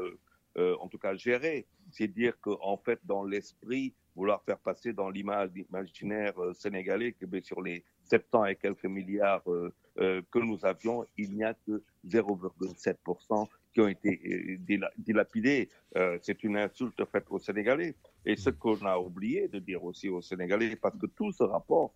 en tout cas géré c'est dire qu'en fait, dans l'esprit, vouloir faire passer dans l'image imaginaire euh, sénégalais que ben, sur les 70 et quelques milliards euh, euh, que nous avions, il n'y a que 0,7% qui ont été dilapidés. c'est une insulte faite aux Sénégalais. Et ce qu'on a oublié de dire aussi aux Sénégalais, parce que tout ce rapport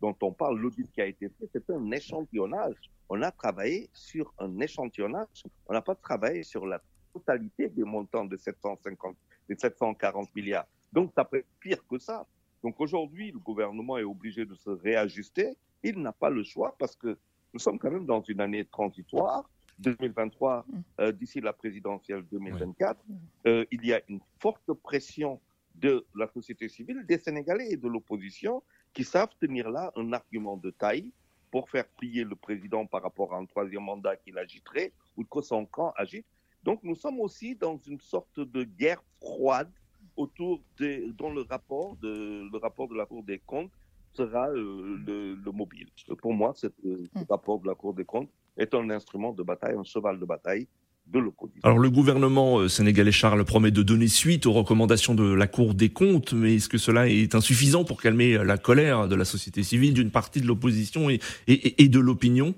dont on parle, l'audit qui a été fait, c'est un échantillonnage. On a travaillé sur un échantillonnage. On n'a pas travaillé sur la totalité des montants de 750 les 740 milliards. Donc, ça peut être pire que ça. Donc aujourd'hui, le gouvernement est obligé de se réajuster. Il n'a pas le choix parce que nous sommes quand même dans une année transitoire. 2023, mm. euh, d'ici la présidentielle 2024, euh, il y a une forte pression de la société civile, des Sénégalais et de l'opposition qui savent tenir là un argument de taille pour faire plier le président par rapport à un troisième mandat qu'il agiterait ou que son camp agite. Donc nous sommes aussi dans une sorte de guerre froide autour de, dont le rapport de, le rapport de la Cour des comptes sera euh, le, mobile. Pour moi, euh, ce hmm. rapport de la Cour des comptes est un instrument de bataille, un cheval de bataille de l'opposition. Alors le gouvernement euh, sénégalais Charles promet de donner suite aux recommandations de la Cour des comptes, mais est-ce que cela est insuffisant pour calmer la colère de la société civile, d'une partie de l'opposition et, et, de l'opinion?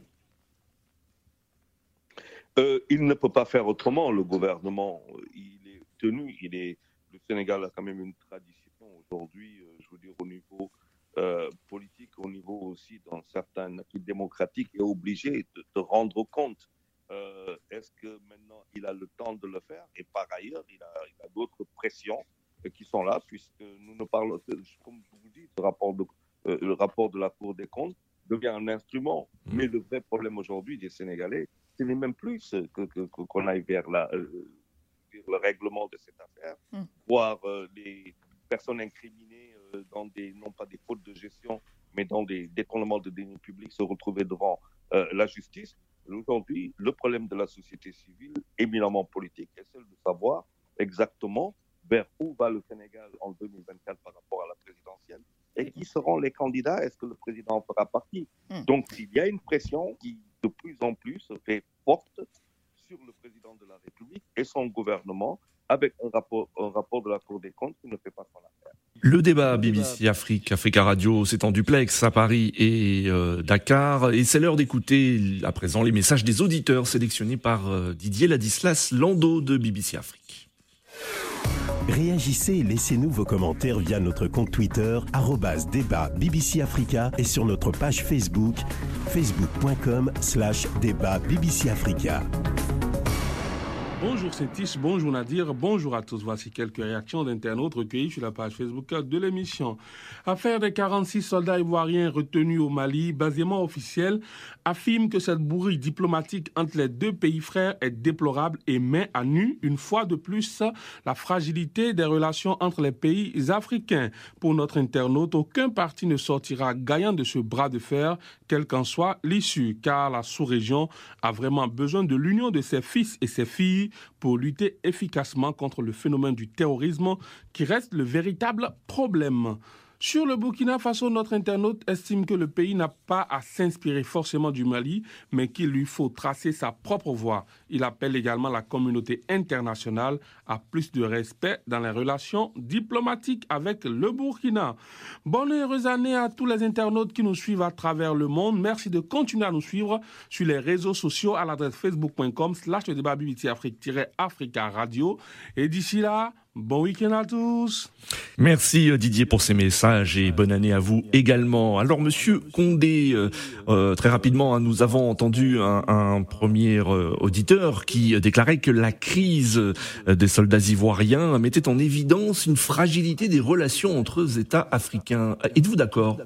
Il ne peut pas faire autrement. Le gouvernement, il est tenu, il est le Sénégal a quand même une tradition aujourd'hui, euh, je veux dire, au niveau euh, politique, au niveau aussi dans certains acquis démocratiques, est obligé de, rendre compte. Euh, est-ce que maintenant il a le temps de le faire? Et par ailleurs, il a, d'autres pressions qui sont là, puisque nous ne parlons, comme je vous dis, le rapport de, le rapport de la Cour des comptes devient un instrument. Mmh. Mais le vrai problème aujourd'hui des Sénégalais, n'est même plus qu'on que, aille vers la, le règlement de cette affaire, hmm. voir euh, les personnes incriminées euh, dans des, non pas des fautes de gestion, mais dans des détournements de deniers publics se retrouver devant euh, la justice. Aujourd'hui, le problème de la société civile, éminemment politique, est celle de savoir exactement vers où va le Sénégal en 2024 par rapport à la présidentielle et qui seront les candidats. Est-ce que le président en fera partie? Hmm. Donc, s'il y a une pression qui de plus en plus fait forte sur le président de la République et son gouvernement avec un rapport, de la Cour des comptes qui ne fait pas son affaire. Le débat BBC Afrique, Africa Radio, en duplex à Paris et euh, Dakar. Et c'est l'heure d'écouter à présent les messages des auditeurs sélectionnés par euh, Didier Ladislas Lando de BBC Afrique. Réagissez et laissez-nous vos commentaires via notre compte Twitter, débat BBC Africa et sur notre page Facebook, facebook.com slash débat BBC Africa. Bonjour Saint-Tiche, bonjour Nadir, bonjour à tous. Voici quelques réactions d'internautes recueillies sur la page Facebook de l'émission. Affaire des 46 soldats ivoiriens retenus au Mali, basiquement officiel, affirme que cette bourrie diplomatique entre les deux pays frères est déplorable et met à nu, une fois de plus, la fragilité des relations entre les pays africains. Pour notre internaute, aucun parti ne sortira gagnant de ce bras de fer, quelle qu'en soit l'issue, car la sous-région a vraiment besoin de l'union de ses fils et ses filles pour lutter efficacement contre le phénomène du terrorisme qui reste le véritable problème. Sur le Burkina Faso, notre internaute estime que le pays n'a pas à s'inspirer forcément du Mali, mais qu'il lui faut tracer sa propre voie. Il appelle également la communauté internationale à plus de respect dans les relations diplomatiques avec le Burkina. Bonne heureuse année à tous les internautes qui nous suivent à travers le monde. Merci de continuer à nous suivre sur les réseaux sociaux à l'adresse facebook.com slash débat Afrique-Africa Radio. Et d'ici là, Bon week-end à tous. Merci euh, Didier pour ces messages et bonne année à vous également. Alors Monsieur Condé, euh, euh, très rapidement, hein, nous avons entendu un, premier auditeur qui déclarait que la crise des soldats ivoiriens mettait en évidence une fragilité des relations entre les États africains. Êtes-vous d'accord?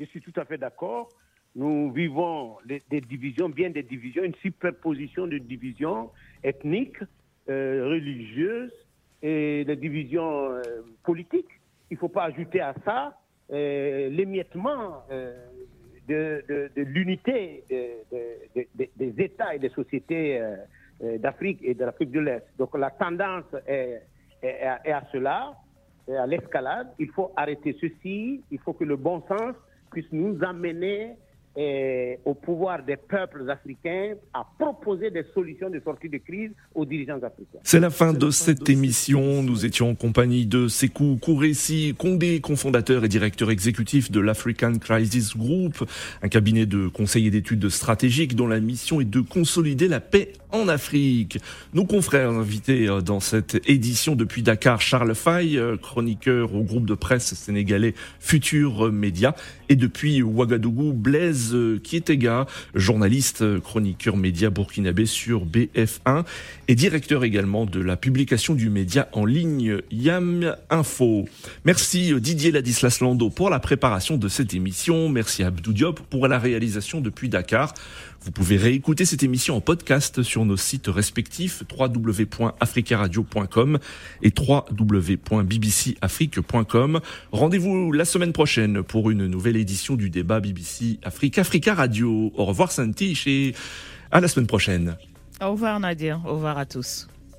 Je suis tout à fait d'accord. Nous vivons des divisions, bien des divisions, une superposition de divisions ethniques euh, religieuses et les divisions euh, politiques. Il ne faut pas ajouter à ça euh, l'émiettement de, l'unité des États et des sociétés d'Afrique et de l'Afrique de l'Est. Donc la tendance est, est, à cela, à l'escalade. Il faut arrêter ceci, il faut que le bon sens puisse nous amener au pouvoir des peuples africains à proposer des solutions de sortie de crise aux dirigeants africains. C'est la fin de cette émission. Nous étions en compagnie de Sekou Kouressi, Condé, cofondateur et directeur exécutif de l'African Crisis Group, un cabinet de conseil et d'études stratégiques dont la mission est de consolider la paix en Afrique. Nos confrères invités euh, dans cette édition depuis Dakar, Charles Faye, euh, chroniqueur au groupe de presse sénégalais Futur Média, Et depuis Ouagadougou, Blaise Kietega, journaliste, chroniqueur média burkinabé sur BF1 et directeur également de la publication du média en ligne Yam Info. Merci Didier Ladislas Lando pour la préparation de cette émission. Merci Abdou Diop pour la réalisation depuis Dakar. Vous pouvez réécouter cette émission en podcast sur nos sites respectifs www.africaradio.com et www.bbcafrique.com. Rendez-vous la semaine prochaine pour une nouvelle édition du débat BBC Afrique Africa Radio. Au revoir Santi et à la semaine prochaine. Au revoir Nadir, au revoir à tous.